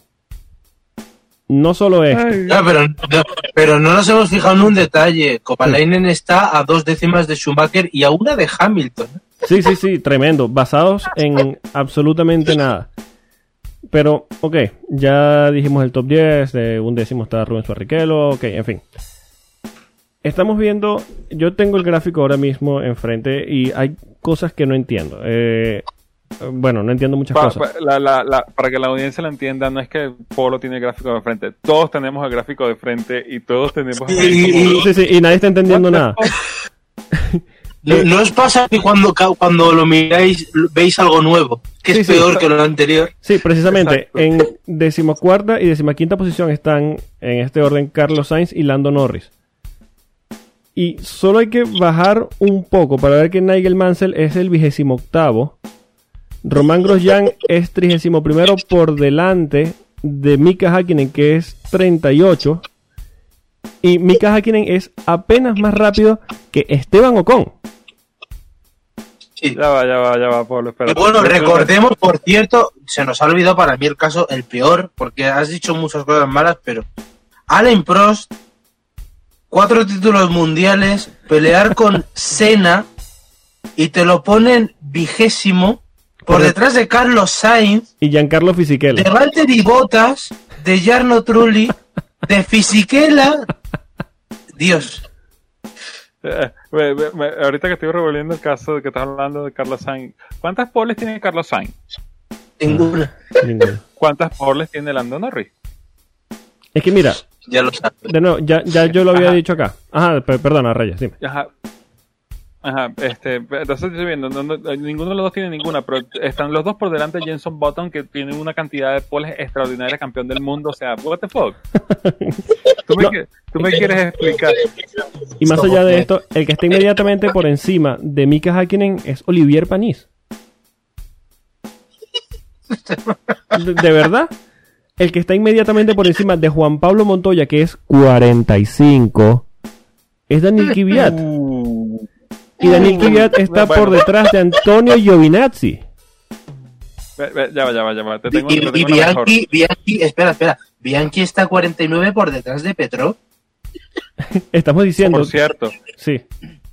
No solo es. No, pero, no, pero no nos hemos fijado en un detalle. Copalainen está a dos décimas de Schumacher y a una de Hamilton. Sí, sí, sí, tremendo. Basados en absolutamente nada. Pero, ok, ya dijimos el top 10, de un décimo está Rubens Barrichello, ok, en fin. Estamos viendo, yo tengo el gráfico ahora mismo enfrente y hay cosas que no entiendo. Eh, bueno, no entiendo muchas Pa- cosas. pa- la- la- la- para que la audiencia lo entienda, no es que Polo tiene el gráfico de frente. Todos tenemos el gráfico de frente y todos tenemos el Y- y- Sí, sí, y nadie está entendiendo nada. ¿No, os pasa que cuando, cuando lo miráis veis algo nuevo? Que es Sí, sí. peor que lo anterior. Sí, precisamente. Exacto. En decimocuarta y decimaquinta posición están en este orden Carlos Sainz y Lando Norris. Y solo hay que bajar un poco para ver que Nigel Mansell es el vigésimo octavo. Román Grosjean es trigésimo primero por delante de Mika Hakkinen que es 38. Y Mika Hakkinen es apenas más rápido que Esteban Ocon. Sí. Ya va, ya va, ya va, espérate. bueno, recordemos, por cierto, se nos ha olvidado para mí el caso, el peor, porque has dicho muchas cosas malas, pero Alain Prost, cuatro títulos mundiales, pelear con Senna y te lo ponen vigésimo por Por de- detrás de Carlos Sainz, Y Giancarlo Fisichella. de Valtteri Bottas, de Jarno Trulli, de Fisichella. Dios, Eh, me- me- me- ahorita que estoy revolviendo el caso de que estás hablando de Carlos Sainz, ¿cuántas poles tiene Carlos Sainz? ninguna. ¿Cuántas poles tiene Lando Norris? Es que mira, Ya lo sabes. De nuevo, ya, ya yo lo había Ajá. dicho acá. Ajá, pe- perdona, Reyes, dime. Ajá. Ajá, este, entonces estoy viendo, no- no- ninguno de los dos tiene ninguna, pero están los dos por delante de Jenson Button, que tiene una cantidad de poles extraordinaria, campeón del mundo, o sea, what the fuck. ¿Tú me, No. qui- tú me quieres explicar? Y más allá de esto, el que está inmediatamente por encima de Mika Hakkinen es Olivier Panis. De, de verdad, el que está inmediatamente por encima de Juan Pablo Montoya, que es 45, es Daniel Kvyat. Y Daniel Kvyat está Bueno. por detrás de Antonio Giovinazzi. Ve- ve, Ya va, ya va, ya va, te tengo, Y, te y tengo mejor. Bianchi, Bianchi, espera, espera. Bianchi está 49 por detrás de Petro. Estamos diciendo, Por cierto, sí,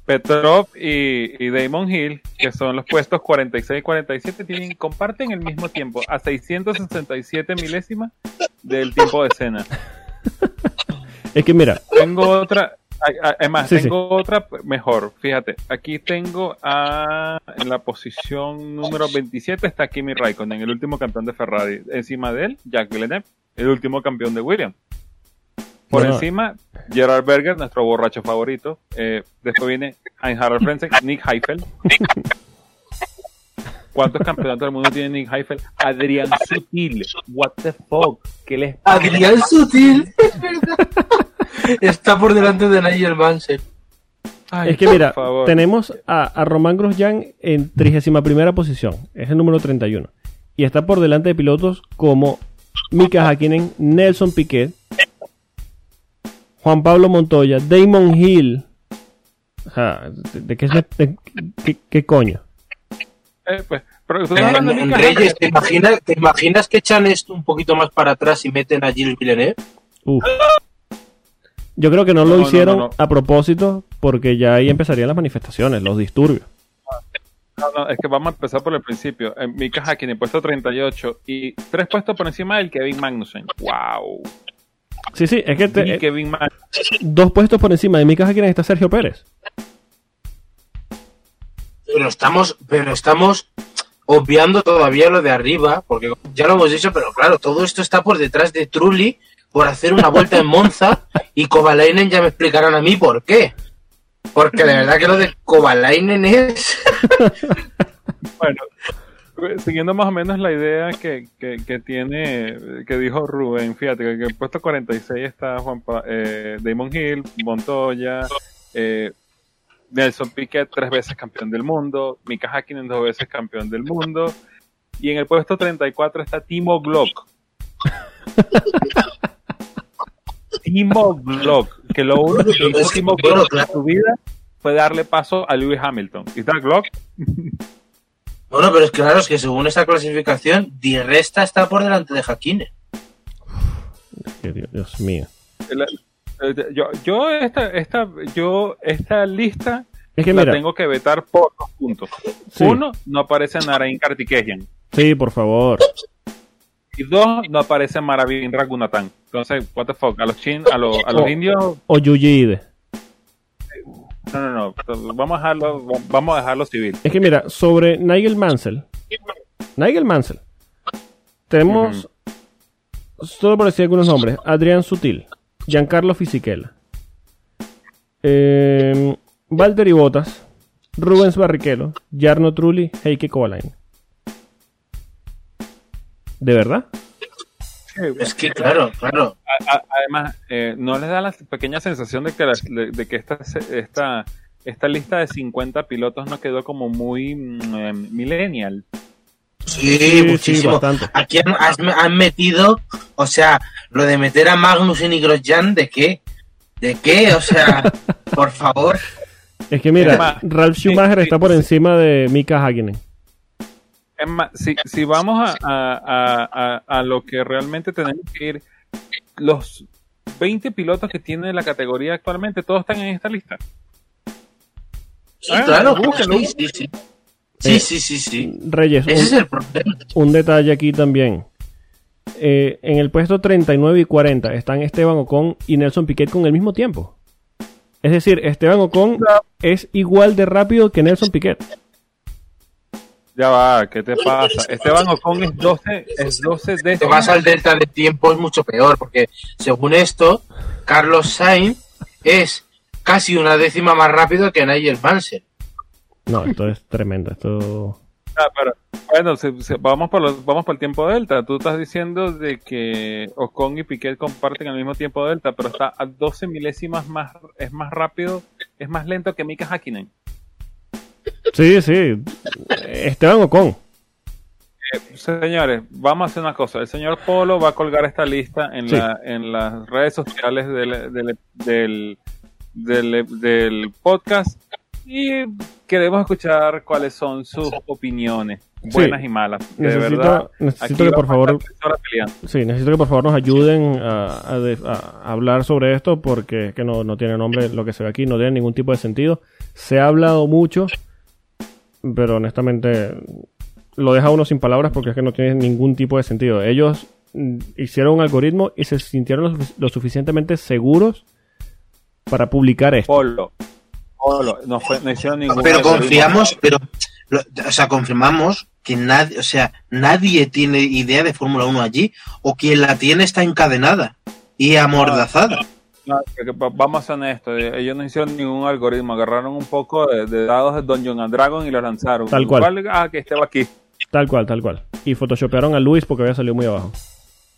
Petrov y, y Damon Hill, que son los puestos 46 y 47, tienen, comparten el mismo tiempo, a 667 milésimas del tiempo de escena. es que mira, Tengo otra, ay, ay, es más, Sí, tengo otra mejor. Fíjate, aquí tengo a, en la posición número 27 está Kimi Raikkonen, el último campeón de Ferrari. Encima de él, Jack Villeneuve, el último campeón de Williams. Por No. encima, Gerard Berger, nuestro borracho favorito. Eh, después viene Heinz-Harald Frentzen, Nick Heifel. ¿Cuántos campeonatos del mundo tiene Nick Heifel? Adrián Sutil. What the fuck? ¿Qué les Adrián Sutil, es verdad. Está por delante de Nigel Mansell. Ay, Es que mira, tenemos a, a Román Grosjean en 31 primera posición, es el número 31. Y está por delante de pilotos como Mika Hakkinen, Nelson Piquet, Juan Pablo Montoya, Damon Hill. O sea, ¿de, de qué, de- qué- qué coño? Eh, pues, pero tú Eh, Mika Reyes, Hakkinen. ¿te imaginas, ¿te imaginas que echan esto un poquito más para atrás y meten a Gilles Villeneuve? Uf. Yo creo que no lo No, hicieron no, no. a propósito porque ya ahí empezarían las manifestaciones, los disturbios. No, no, es que vamos a empezar por el principio. En Mika Hakkinen, puesto 38 y tres puestos por encima del Kevin Magnussen. ¡Wow! Sí, sí, es que te- y eh, Kevin Magnussen. dos puestos por encima de Mika Hakkinen está Sergio Pérez. Pero estamos, pero estamos obviando todavía lo de arriba, porque ya lo hemos dicho, pero claro, todo esto está por detrás de Trulli por hacer una vuelta en Monza y Kovalainen ya me explicarán a mí por qué. Porque de verdad que lo de Kovalainen es... Bueno, siguiendo más o menos la idea que, que, que tiene, que dijo Rubén, fíjate que en el puesto 46 está Juan Pa- eh, Damon Hill, Montoya, eh, Nelson Piquet, tres veces campeón del mundo, Mika Hakkinen, dos veces campeón del mundo, y en el puesto 34 está Timo Glock. Timo Glock, que lo único que hizo Timo Glock en su vida fue darle paso a Lewis Hamilton. ¿Y está Glock? Bueno, pero es que claro, es que según esta clasificación, Di Resta está por delante de Hakine. Que Dios, Dios mío. La- yo, yo esta, esta, yo esta lista Es que la mira, tengo que vetar por dos puntos. Sí. Uno, no aparece Narain Kartikeyan. sí, por favor. Y dos, no aparece Maravin Ragunathan. Entonces, what the fuck, a los chin, a los, a los Oh. indios, O Yuji no, no, no, vamos a dejarlo, vamos a dejarlo civil. Es que mira, sobre Nigel Mansell. Nigel Mansell. Tenemos, solo por decir algunos nombres, Adrián Sutil, Giancarlo Fisichella, eh, Valtteri Bottas, Rubens Barrichello, Jarno Trulli, Heike Kovalainen. ¿De verdad? Es que claro, claro. A- a- además, eh, ¿no les da la pequeña sensación de que, la- de, de que esta, esta, esta lista de 50 pilotos no quedó como muy mm, eh, millennial? Sí, Sí, sí, muchísimo. bastante. Aquí han, has- han metido, o sea, lo de meter a Magnussen y Grosjean, ¿de qué? ¿De qué? O sea, por favor. Es que mira, Es más, Ralf sí, Schumacher sí, está por sí. encima de Mika Hakkinen. Es más, si, si vamos a, a- a- a- a lo que realmente tenemos que ir, los 20 pilotos que tiene la categoría actualmente, todos están en esta lista. Sí, Ah, claro. búsquelo. Sí, sí, sí. Sí, sí, sí, sí. Reyes, Ese un- es el problema. un detalle aquí también. Eh, en el puesto 39 y 40 están Esteban Ocon y Nelson Piquet con el mismo tiempo. Es decir, Esteban Ocon es igual de rápido que Nelson Piquet. Ya va, ¿qué te pasa? Esteban Ocon es 12, es 12 Si te décimas. vas al delta de tiempo es mucho peor, porque según esto, Carlos Sainz es casi una décima más rápido que Nigel Mansell. No, esto es tremendo. Esto. Ah, pero, bueno, se- se- vamos, por los- vamos por el tiempo delta. Tú estás diciendo de que Ocon y Piquet comparten el mismo tiempo delta, pero está a 12 milésimas más, es más rápido, es más lento que Mika Hakkinen. Sí, sí. Esteban Ocon. Señores, vamos a hacer una cosa. El señor Polo va a colgar esta lista en, Sí. la, en las redes sociales del, del, del, del- del podcast y queremos escuchar cuáles son sus opiniones, buenas y malas. de Necesito, verdad, necesito que por favor. Sí, necesito que por favor nos ayuden a, a de- a hablar sobre esto porque es que no, no tiene nombre lo que se ve aquí, no tiene ningún tipo de sentido. Se ha hablado mucho, pero honestamente lo deja uno sin palabras porque es que no tiene ningún tipo de sentido. Ellos mm, hicieron un algoritmo y se sintieron lo, sufic- lo suficientemente seguros para publicar esto. Polo. Polo. No, fue, no hicieron ningún Pero confiamos, pero, lo- o sea, confirmamos que nadie, o sea, nadie tiene idea de Fórmula 1 allí, o quien la tiene está encadenada y amordazada. No, va- vamos a ser honestos, eh, ellos no hicieron ningún algoritmo, agarraron un poco de, de dados de Dungeon and Dragon y los lanzaron. Tal cual. Ah, que va aquí. Tal cual, tal cual. Y photoshopearon a Luis porque había salido muy abajo.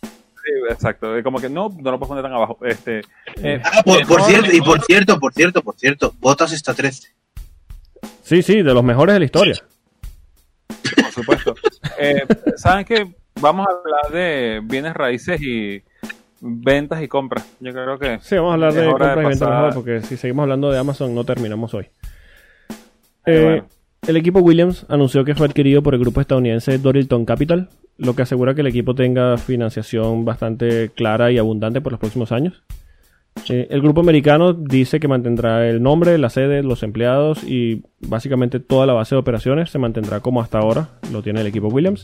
Sí, exacto. Como que no, no lo puedo poner tan abajo. Este, eh, Ah, por, por mejor- cierto, y por cierto, por cierto, por cierto, Botas está 13. Sí, sí, de los mejores de la historia. por supuesto. Eh, ¿Saben qué? Vamos a hablar de bienes raíces y ventas y compras. Yo creo que Sí, vamos a hablar de compras de y ventas mejor porque si seguimos hablando de Amazon no terminamos hoy. Eh, Eh, bueno. El equipo Williams anunció que fue adquirido por el grupo estadounidense Dorilton Capital, lo que asegura que el equipo tenga financiación bastante clara y abundante por los próximos años. Eh, el grupo americano dice que mantendrá el nombre, la sede, los empleados y básicamente toda la base de operaciones se mantendrá como hasta ahora lo tiene el equipo Williams.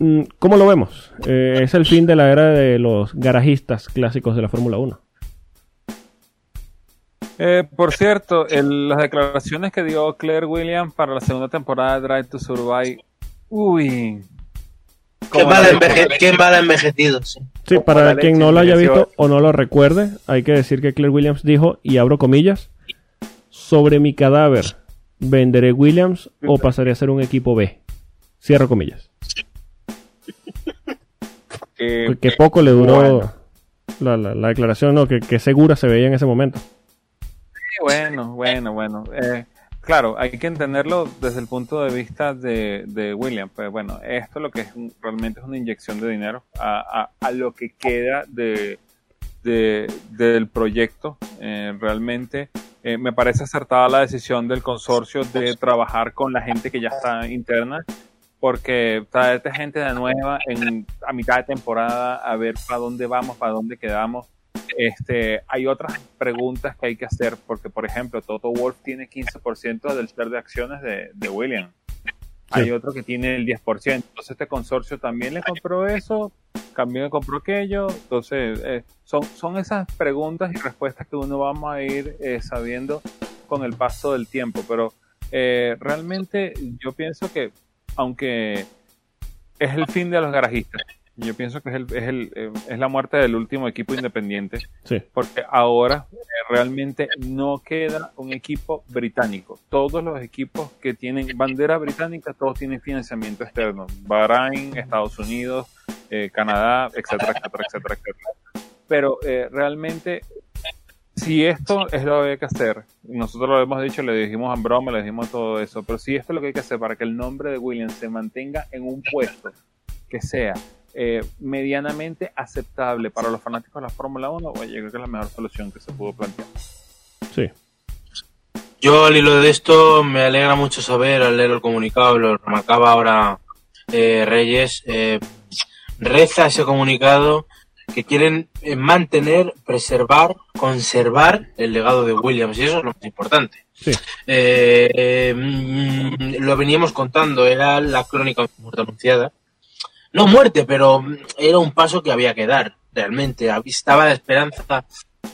Mm, ¿Cómo lo vemos? Eh, es el fin de la era de los garajistas clásicos de la Fórmula 1. Eh, por cierto, el- las declaraciones que dio Claire Williams para la segunda temporada de Drive to Survive. Uy. Qué mal, enveje- qué mal envejecido, sí. Sí, para la quien no lo haya visto o no lo recuerde, hay que decir que Claire Williams dijo, y abro comillas, sobre mi cadáver, ¿venderé Williams o pasaré a ser un equipo B? Cierro comillas. Que- Que poco le duró bueno. la, la- la declaración, ¿no? Que, que segura se veía en ese momento. bueno, bueno, bueno. Eh, claro, hay que entenderlo desde el punto de vista de, de William. Pues bueno, esto lo que es realmente es una inyección de dinero a, a- a lo que queda de, de- del proyecto. Eh, realmente eh, me parece acertada la decisión del consorcio de trabajar con la gente que ya está interna, porque traerte gente de nueva en, a mitad de temporada a ver para dónde vamos, para dónde quedamos. Este, hay otras preguntas que hay que hacer, porque por ejemplo, Toto Wolf tiene 15% del share de acciones de, de William. Hay otro que tiene el 10%. Entonces este consorcio también le compró eso, también le compró aquello. Entonces eh, son, son esas preguntas y respuestas que uno vamos a ir eh, sabiendo con el paso del tiempo. Pero eh, realmente yo pienso que aunque es el fin de los garajistas, yo pienso que es, el, es, el, eh, es la muerte del último equipo independiente. Sí. Porque ahora eh, realmente no queda un equipo británico. Todos los equipos que tienen bandera británica, todos tienen financiamiento externo. Bahrain, Estados Unidos, eh, Canadá, etcétera, etcétera, etcétera, etcétera. Pero eh, realmente, si esto es lo que hay que hacer, nosotros lo hemos dicho, le dijimos a Broma, le dijimos todo eso, pero si esto es lo que hay que hacer para que el nombre de Williams se mantenga en un puesto que sea eh, medianamente aceptable para los fanáticos de la Fórmula 1, oye, yo creo que es la mejor solución que se pudo plantear. Sí. Yo al hilo de esto me alegra mucho saber al leer el comunicado, lo remarcaba ahora eh, Reyes, eh, reza ese comunicado que quieren eh, mantener, preservar, conservar el legado de Williams y eso es lo más importante. Sí. Eh, eh, mm, lo veníamos contando, era la crónica muerte anunciada. No muerte, pero mm, era un paso que había que dar, realmente. Estaba la esperanza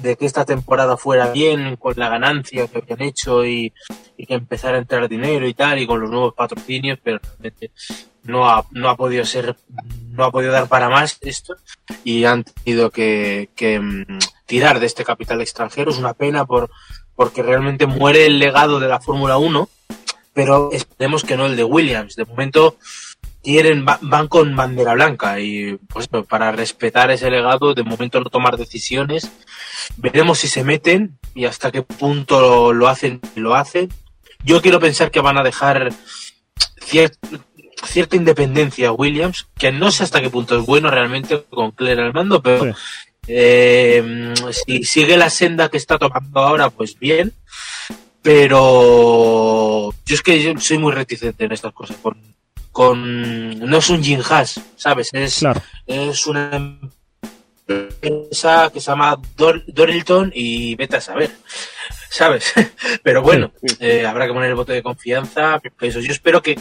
de que esta temporada fuera bien, con la ganancia que habían hecho y, y que empezara a entrar dinero y tal, y con los nuevos patrocinios, pero realmente no ha, no ha podido ser, no ha podido dar para más esto y han tenido que, que mm, tirar de este capital extranjero. Es una pena por, porque realmente muere el legado de la Fórmula 1, pero esperemos que no el de Williams. De momento quieren, va- van con bandera blanca y pues para respetar ese legado, de momento no tomar decisiones. Veremos si se meten y hasta qué punto lo, hacen, lo hacen. Yo quiero pensar que van a dejar cier- cierta independencia a Williams, que no sé hasta qué punto es bueno realmente con Claire al mando, pero Sí. eh, si sigue la senda que está tomando ahora, pues bien. Pero yo es que yo soy muy reticente en estas cosas. Con, con no es un Jim Haas, ¿sabes? Es, Claro. es una empresa que se llama Dor- Dorilton y vete a saber, ¿sabes? Pero bueno, Sí, sí. eh, habrá que poner el voto de confianza. Eso. Yo espero que,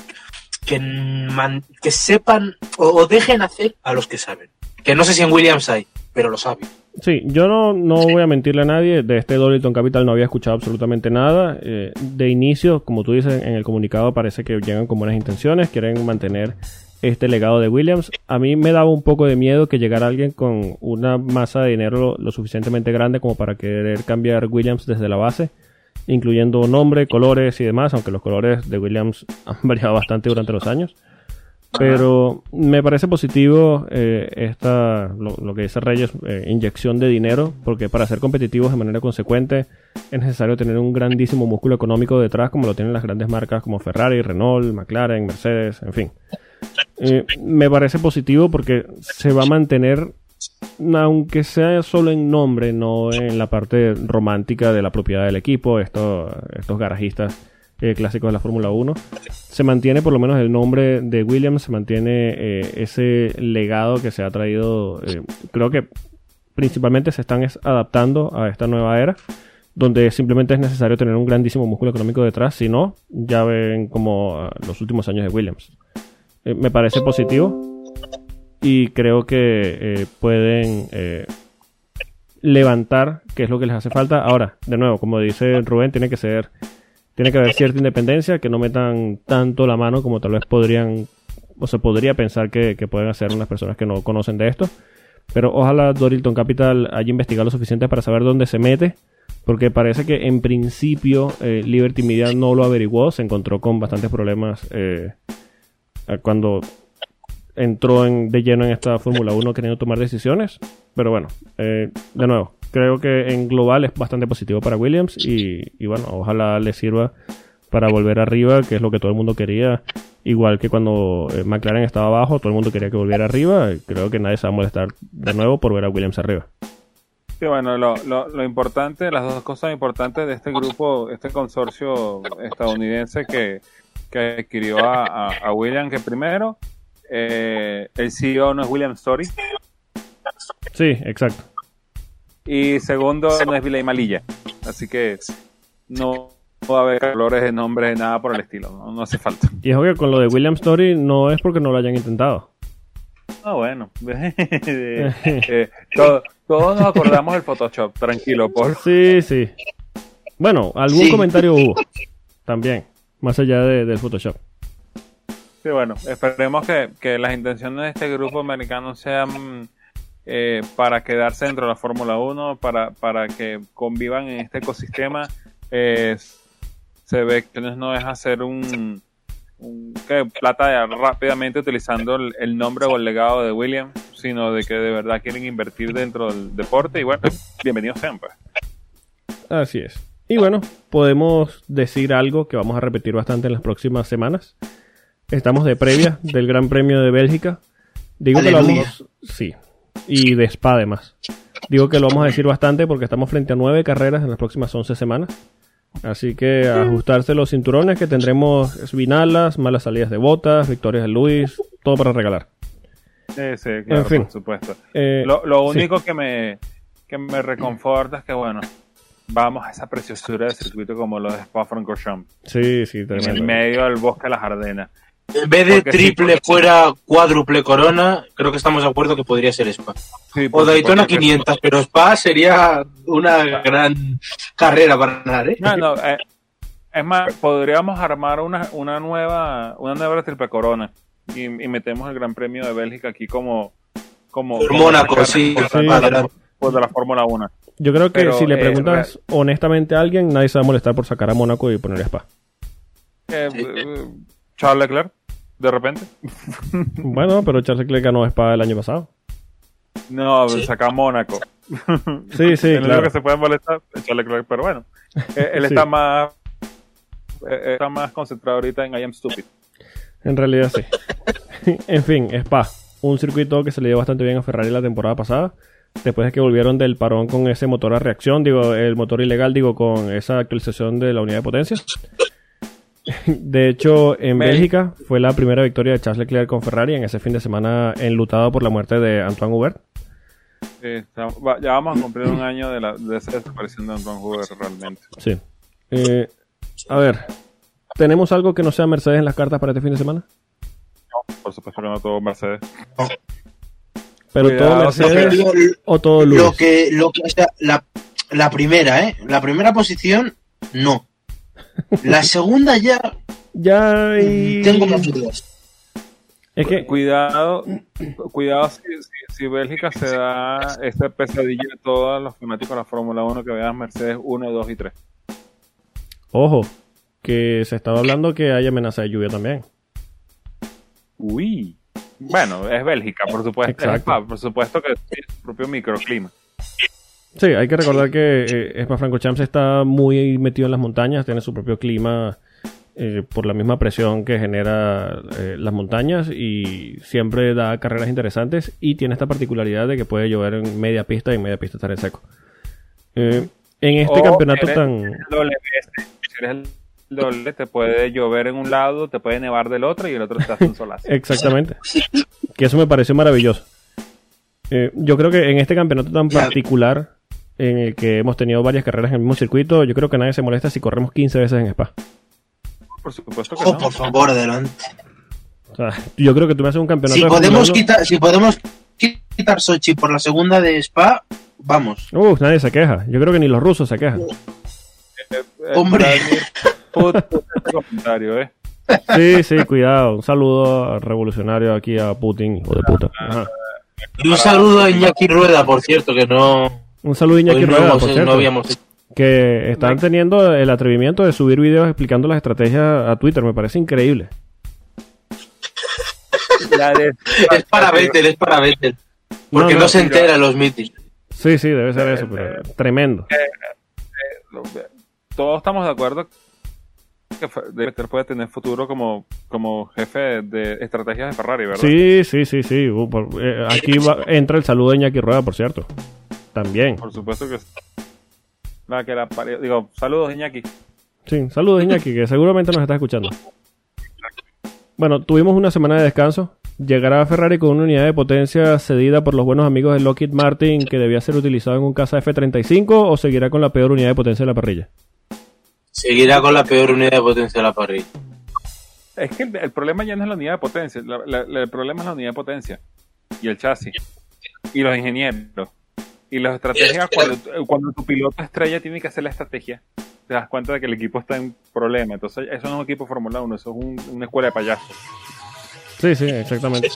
que, man- que sepan o, o dejen hacer a los que saben. Que no sé si en Williams hay, pero lo saben. Sí, yo no, no voy a mentirle a nadie. De este Dorilton Capital no había escuchado absolutamente nada. Eh, de inicio, como tú dices en el comunicado, parece que llegan con buenas intenciones. Quieren mantener este legado de Williams. A mí me daba un poco de miedo que llegara alguien con una masa de dinero lo, lo suficientemente grande como para querer cambiar Williams desde la base, incluyendo nombre, colores y demás, aunque los colores de Williams han variado bastante durante los años. Pero me parece positivo eh, esta, lo, lo que dice Reyes, eh, inyección de dinero, porque para ser competitivos de manera consecuente es necesario tener un grandísimo músculo económico detrás, como lo tienen las grandes marcas como Ferrari, Renault, McLaren, Mercedes, en fin. Eh, me parece positivo porque se va a mantener, aunque sea solo en nombre, no en la parte romántica de la propiedad del equipo, esto, estos garajistas eh, clásicos de la Fórmula 1 se mantiene por lo menos el nombre de Williams, se mantiene eh, ese legado que se ha traído. eh, creo que principalmente se están es- adaptando a esta nueva era, donde simplemente es necesario tener un grandísimo músculo económico detrás, si no, ya ven como los últimos años de Williams. Me parece positivo y creo que eh, pueden eh, levantar, que es lo que les hace falta. Ahora, de nuevo, como dice Rubén, tiene que ser tiene que haber cierta independencia, que no metan tanto la mano como tal vez podrían, o se podría pensar que, que pueden hacer unas personas que no conocen de esto. Pero ojalá Dorilton Capital haya investigado lo suficiente para saber dónde se mete, porque parece que en principio eh, Liberty Media no lo averiguó, se encontró con bastantes problemas eh, eh, cuando entró en, de lleno en esta Fórmula 1 queriendo tomar decisiones. Pero bueno, eh, de nuevo, creo que en global es bastante positivo para Williams y, y bueno, ojalá le sirva para volver arriba, que es lo que todo el mundo quería. Igual que cuando eh, McLaren estaba abajo, todo el mundo quería que volviera arriba. Creo que nadie se va a molestar de nuevo por ver a Williams arriba. Sí, bueno, lo, lo, lo importante, las dos cosas importantes de este grupo, este consorcio estadounidense que, que adquirió a, a, a William, que primero, eh, el CEO no es William Story, Sí, exacto. y segundo, no es Vilay Malilla. Así que no va a haber colores de nombres, nada por el estilo, no, no hace falta. Y es que con lo de William Story no es porque no lo hayan intentado. Ah, bueno. Eh, todo- todos nos acordamos del Photoshop, tranquilo, por Sí, sí. Bueno, algún Sí. comentario hubo también, más allá de- del Photoshop. Sí, bueno, esperemos que, que las intenciones de este grupo americano sean eh, para quedarse dentro de la Fórmula 1, para, para que convivan en este ecosistema. Eh, se ve que no es hacer un, que plata rápidamente utilizando el, el nombre o el legado de William, sino de que de verdad quieren invertir dentro del deporte y bueno, bienvenidos sean pues. Así es. Y bueno, podemos decir algo que vamos a repetir bastante en las próximas semanas. Estamos de previa del Gran Premio de Bélgica. Digo que lo vamos. Sí. Y de Spa además. Digo que lo vamos a decir bastante porque estamos frente a nueve carreras en las próximas 11 semanas. Así que ajustarse los cinturones que tendremos vinalas, malas salidas de botas, victorias de Luis, todo para regalar. Sí, sí, claro, En fin. por supuesto. Eh, Lo, lo sí. único que me que me reconforta es que bueno, vamos a esa preciosura de circuito como lo de Spa-Francorchamps, Sí, sí, en tremendo. el medio del bosque de las Ardenas. En vez de Porque triple fuera cuádruple corona, creo que estamos de acuerdo que podría ser Spa. Sí, O por Daytona supuesto que- 500, pero Spa sería una gran carrera para ganar, ¿eh? No, no, eh, es más, podríamos armar una, una nueva una nueva triple corona y, y metemos el Gran Premio de Bélgica aquí como como, Por Mónaco, sí, la- pues, de la Fórmula 1. Yo creo que Pero, si le eh, preguntas honestamente a alguien, nadie se va a molestar por sacar a Mónaco y poner Spa. Eh, Sí. eh, Charles Leclerc, de repente. Bueno, pero Charles Leclerc ganó Spa el año pasado. No, Sí. saca Mónaco. Sí, sí, el único claro. que se puede molestar es Charles Leclerc, pero bueno. Eh, él Sí. está más eh, está más concentrado ahorita en I am stupid. En realidad sí. en fin, Spa. Un circuito que se le dio bastante bien a Ferrari la temporada pasada. Después de que volvieron del parón con ese motor a reacción, digo, el motor ilegal, digo, con esa actualización de la unidad de potencia. De hecho, en Bel- Bélgica fue la primera victoria de Charles Leclerc con Ferrari en ese fin de semana enlutado por la muerte de Antoine Hubert. Sí, ya vamos a cumplir un año de, la, de esa desaparición de Antoine Hoover realmente. Sí. Eh, a ver, ¿tenemos algo que no sea Mercedes en las cartas para este fin de semana? Por supuesto que no todo Mercedes. Pero Cuidado, todo Lo Mercedes que, o todo Lewis. lo que, lo que- o sea, la, la primera, ¿eh? La primera posición, no. La segunda ya Ya y... tengo más dudas. Es que Cuidado, cuidado si, si, si Bélgica se da esta pesadilla a todos los fanáticos de la Fórmula 1 que vean Mercedes 1, 2 y 3. Ojo, que se estaba hablando que hay amenaza de lluvia también. Uy. Bueno, es Bélgica, por supuesto. Es por supuesto que tiene su propio microclima. Sí, hay que recordar que eh, Spa-Francorchamps está muy metido en las montañas, tiene su propio clima eh, por la misma presión que genera eh, las montañas y siempre da carreras interesantes y tiene esta particularidad de que puede llover en media pista y en media pista estar en seco. Eh, en este O campeonato eres tan... el doble S. Si eres el doble, te puede llover en un lado, te puede nevar del otro y el otro hace un solazo. Exactamente. Que eso me pareció maravilloso. Yo creo que en este campeonato tan particular, en el que hemos tenido varias carreras en el mismo circuito, yo creo que nadie se molesta si corremos 15 veces en Spa. Por supuesto que Oh, no. por favor, adelante. O sea, yo creo que tú me haces un campeonato Si de podemos, 1. quitar, si podemos quitar Sochi por la segunda de Spa, vamos. Uf, nadie se queja. Yo creo que ni los rusos se quejan. Eh, Hombre. Comentario, ¿eh? Sí, sí, cuidado. Un saludo al revolucionario aquí a Putin, hijo de puta. Ajá. Y un saludo a Iñaki Rueda, por cierto, que no, Un saludo a Iñaki no, Rueda, no cierto, habíamos que están teniendo el atrevimiento de subir videos explicando las estrategias a Twitter. Me parece increíble. De- Es para Vettel, es para Vettel. Porque No, no, no, se mira. entera en los meetings. Sí, sí, debe ser eso, pero tremendo. Todos estamos de acuerdo que Vettel puede tener futuro como, como jefe de estrategias de Ferrari, ¿verdad? Sí, sí, sí, sí. Uh, eh, aquí va- entra el saludo de Iñaki Rueda, por cierto. También. Por supuesto que sí. La que la Digo, saludos, Iñaki. Sí, saludos Iñaki, que seguramente nos está escuchando. Bueno, tuvimos una semana de descanso. ¿Llegará Ferrari con una unidad de potencia cedida por los buenos amigos de Lockheed Martin que debía ser utilizado en un caza F-35 o seguirá con la peor unidad de potencia de la parrilla? Seguirá con la peor unidad de potencia de la parrilla. Es que el, el problema ya no es la unidad de potencia. la- la- la- el problema es la unidad de potencia. Y el chasis. Y los ingenieros. Y las estrategias. Cuando, cuando tu piloto estrella tiene que hacer la estrategia, te das cuenta de que el equipo está en problema. Entonces, eso no es un equipo Fórmula 1, eso es un- una escuela de payasos. Sí, sí, exactamente.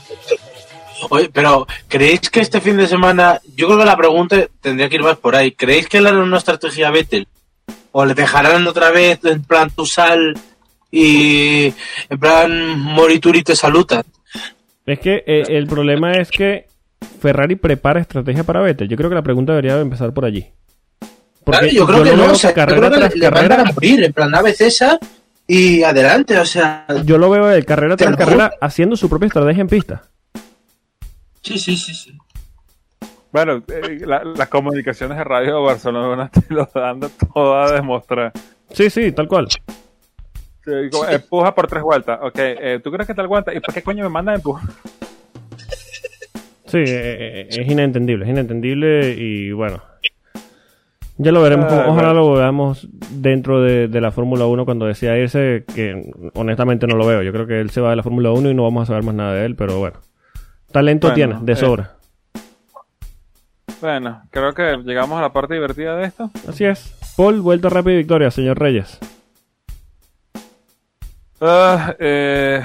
Oye, pero ¿creéis que este fin de semana, yo creo que la pregunta tendría que ir más por ahí, ¿creéis que le harán una estrategia a Vettel? ¿O le dejarán otra vez en plan tu sal y en plan morituri te salutan? Es que eh, el problema es que Ferrari prepara estrategia para Vettel. Yo creo que la pregunta debería empezar por allí. Claro, yo creo que no, veo o sea, yo carrera creo que tras le, le carrera. mandan a morir, en plan nave César y adelante, o sea, Yo lo veo de carrera tras carrera haciendo su propia estrategia en pista. sí, sí, sí, sí. Bueno, eh, la- las comunicaciones de Radio de Barcelona te lo dan todo a demostrar. Sí, sí, tal cual. Sí, como, Empuja por tres vueltas. Ok, eh, ¿tú crees que tal aguanta? ¿Y por qué coño me mandan a empujar? Sí, eh, eh, es inentendible, es inentendible y bueno. Ya lo veremos, Ah, ojalá bueno. lo veamos dentro de, de la Fórmula 1 cuando decida irse, que honestamente no lo veo. Yo creo que él se va de la Fórmula 1 y no vamos a saber más nada de él, pero bueno. Talento Bueno, tiene, de eh. sobra. Bueno, creo que llegamos a la parte divertida de esto. Así es. Paul, vuelta rápida y victoria, señor Reyes. Ah, eh,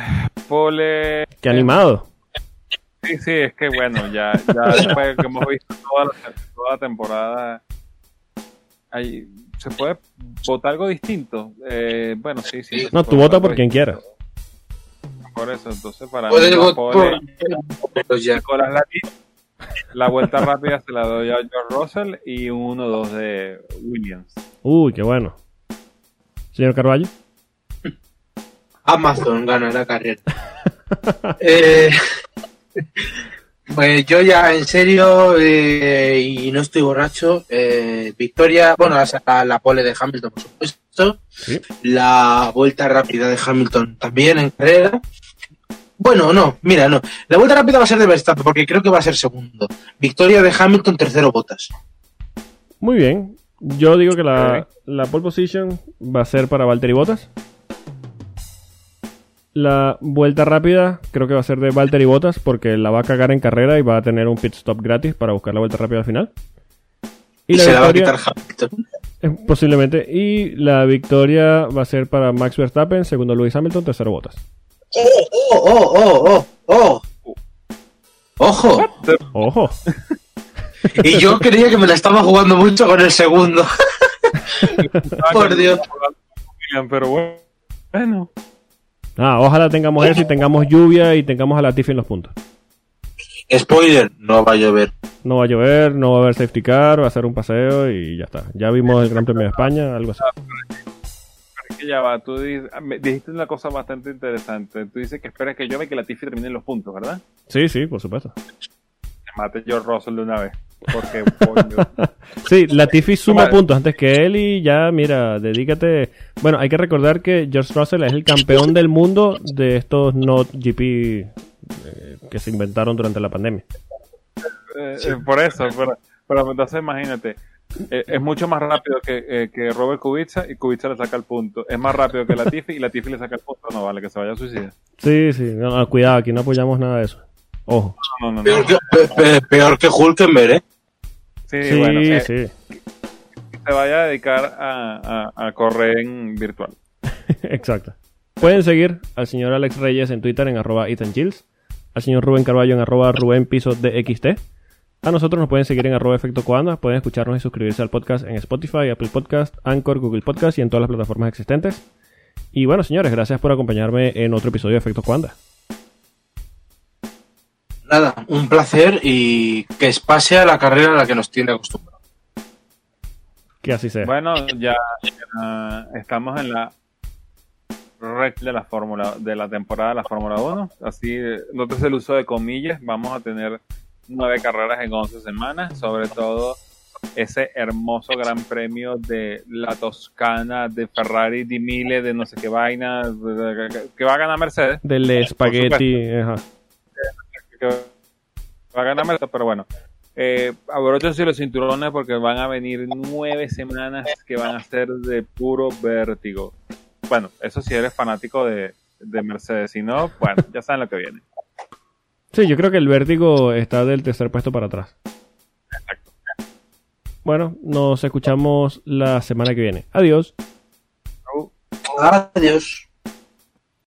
Pole. Qué animado. Sí, sí, es que bueno, ya, ya después que hemos visto toda la, toda la temporada, hay, ¿se puede votar algo distinto? Eh, bueno, sí, sí. No, tú vota por quien quieras. Por eso, entonces para mí, por-. Nicolás la vuelta rápida se la doy a George Russell y un 1-2 de Williams. Uy, qué bueno. Señor Carballo. Amazon gana la carrera. Eh, pues yo ya en serio eh, y no estoy borracho. eh, victoria, bueno, la, pole de Hamilton, por supuesto. Sí. La vuelta rápida de Hamilton también en carrera. Bueno, no, mira, no. La vuelta rápida va a ser de Verstappen porque creo que va a ser segundo. Victoria de Hamilton, tercero botas. Muy bien. Yo digo que la, pole position va a ser para Valtteri Bottas. La vuelta rápida creo que va a ser de Valtteri Bottas porque la va a cagar en carrera y va a tener un pit stop gratis para buscar la vuelta rápida al final. Y, Y, la se la va a victoria, quitar Hamilton. eh, posiblemente. Y la victoria va a ser para Max Verstappen, segundo Lewis Hamilton, tercero Bottas. ¡Oh, oh, oh, oh, oh! ¡Ojo! Ojo. Y yo creía que me la estaba jugando mucho con el segundo. Por Dios. Pero bueno, Ah, ojalá tengamos eso y tengamos lluvia y tengamos a Latifi en los puntos. Spoiler, no va a llover. No va a llover, no va a haber safety car, va a ser un paseo y ya está. Ya vimos el Gran Premio de España, algo así. Es que ya va, tú me dijiste una cosa bastante interesante. Tú dices que esperas que llueva y que la Tiffy termine en los puntos, ¿verdad? Sí, sí, por supuesto. Que mate George Russell de una vez. Porque, coño. Sí, Latifi suma Vale. puntos antes que él y ya, mira, dedícate. Bueno, hay que recordar que George Russell es el campeón del mundo de estos not GP eh, que se inventaron durante la pandemia. Eh, eh, por eso, pero, pero entonces imagínate. eh, es mucho más rápido que, eh, que Robert Kubica y Kubica le saca el punto. Es más rápido que Latifi y Latifi le saca el punto. No vale, que se vaya a suicidar. Sí, sí, no, no, cuidado, aquí no apoyamos nada de eso. Ojo. No, no, no. Peor que, pe- pe- peor que Hulkenberg, ¿eh? Sí, Sí, bueno, que sí. se vaya a dedicar a, a- a correr en virtual. Exacto. Pueden seguir al señor Alex Reyes en Twitter en arroba Ethan Gilles, al señor Rubén Carballo en arroba Rubén Piso DXT. A nosotros nos pueden seguir en arroba Efecto Coanda, pueden escucharnos y suscribirse al podcast en Spotify, Apple Podcast, Anchor, Google Podcast y en todas las plataformas existentes. Y bueno, señores, gracias por acompañarme en otro episodio de Efecto Coanda. Nada, un placer y que pase a la carrera a la que nos tiene acostumbrados. Que así sea. Bueno, ya, ya estamos en la rec de la fórmula de la temporada de la Fórmula 1. Así, eh, nótese el uso de comillas. Vamos a tener nueve carreras en 11 semanas, sobre todo ese hermoso gran premio de la Toscana, de Ferrari, de Mille, de no sé qué vaina, que va a ganar Mercedes. Del espagueti. Ajá. Que va a ganar Mercedes, pero bueno. Eh, abróchense los cinturones porque van a venir nueve semanas que van a ser de puro vértigo. Bueno, eso si eres fanático de, de Mercedes. Si no, bueno, ya saben lo que viene. Sí, yo creo que el vértigo está del tercer puesto para atrás. Bueno, nos escuchamos la semana que viene. Adiós. Adiós.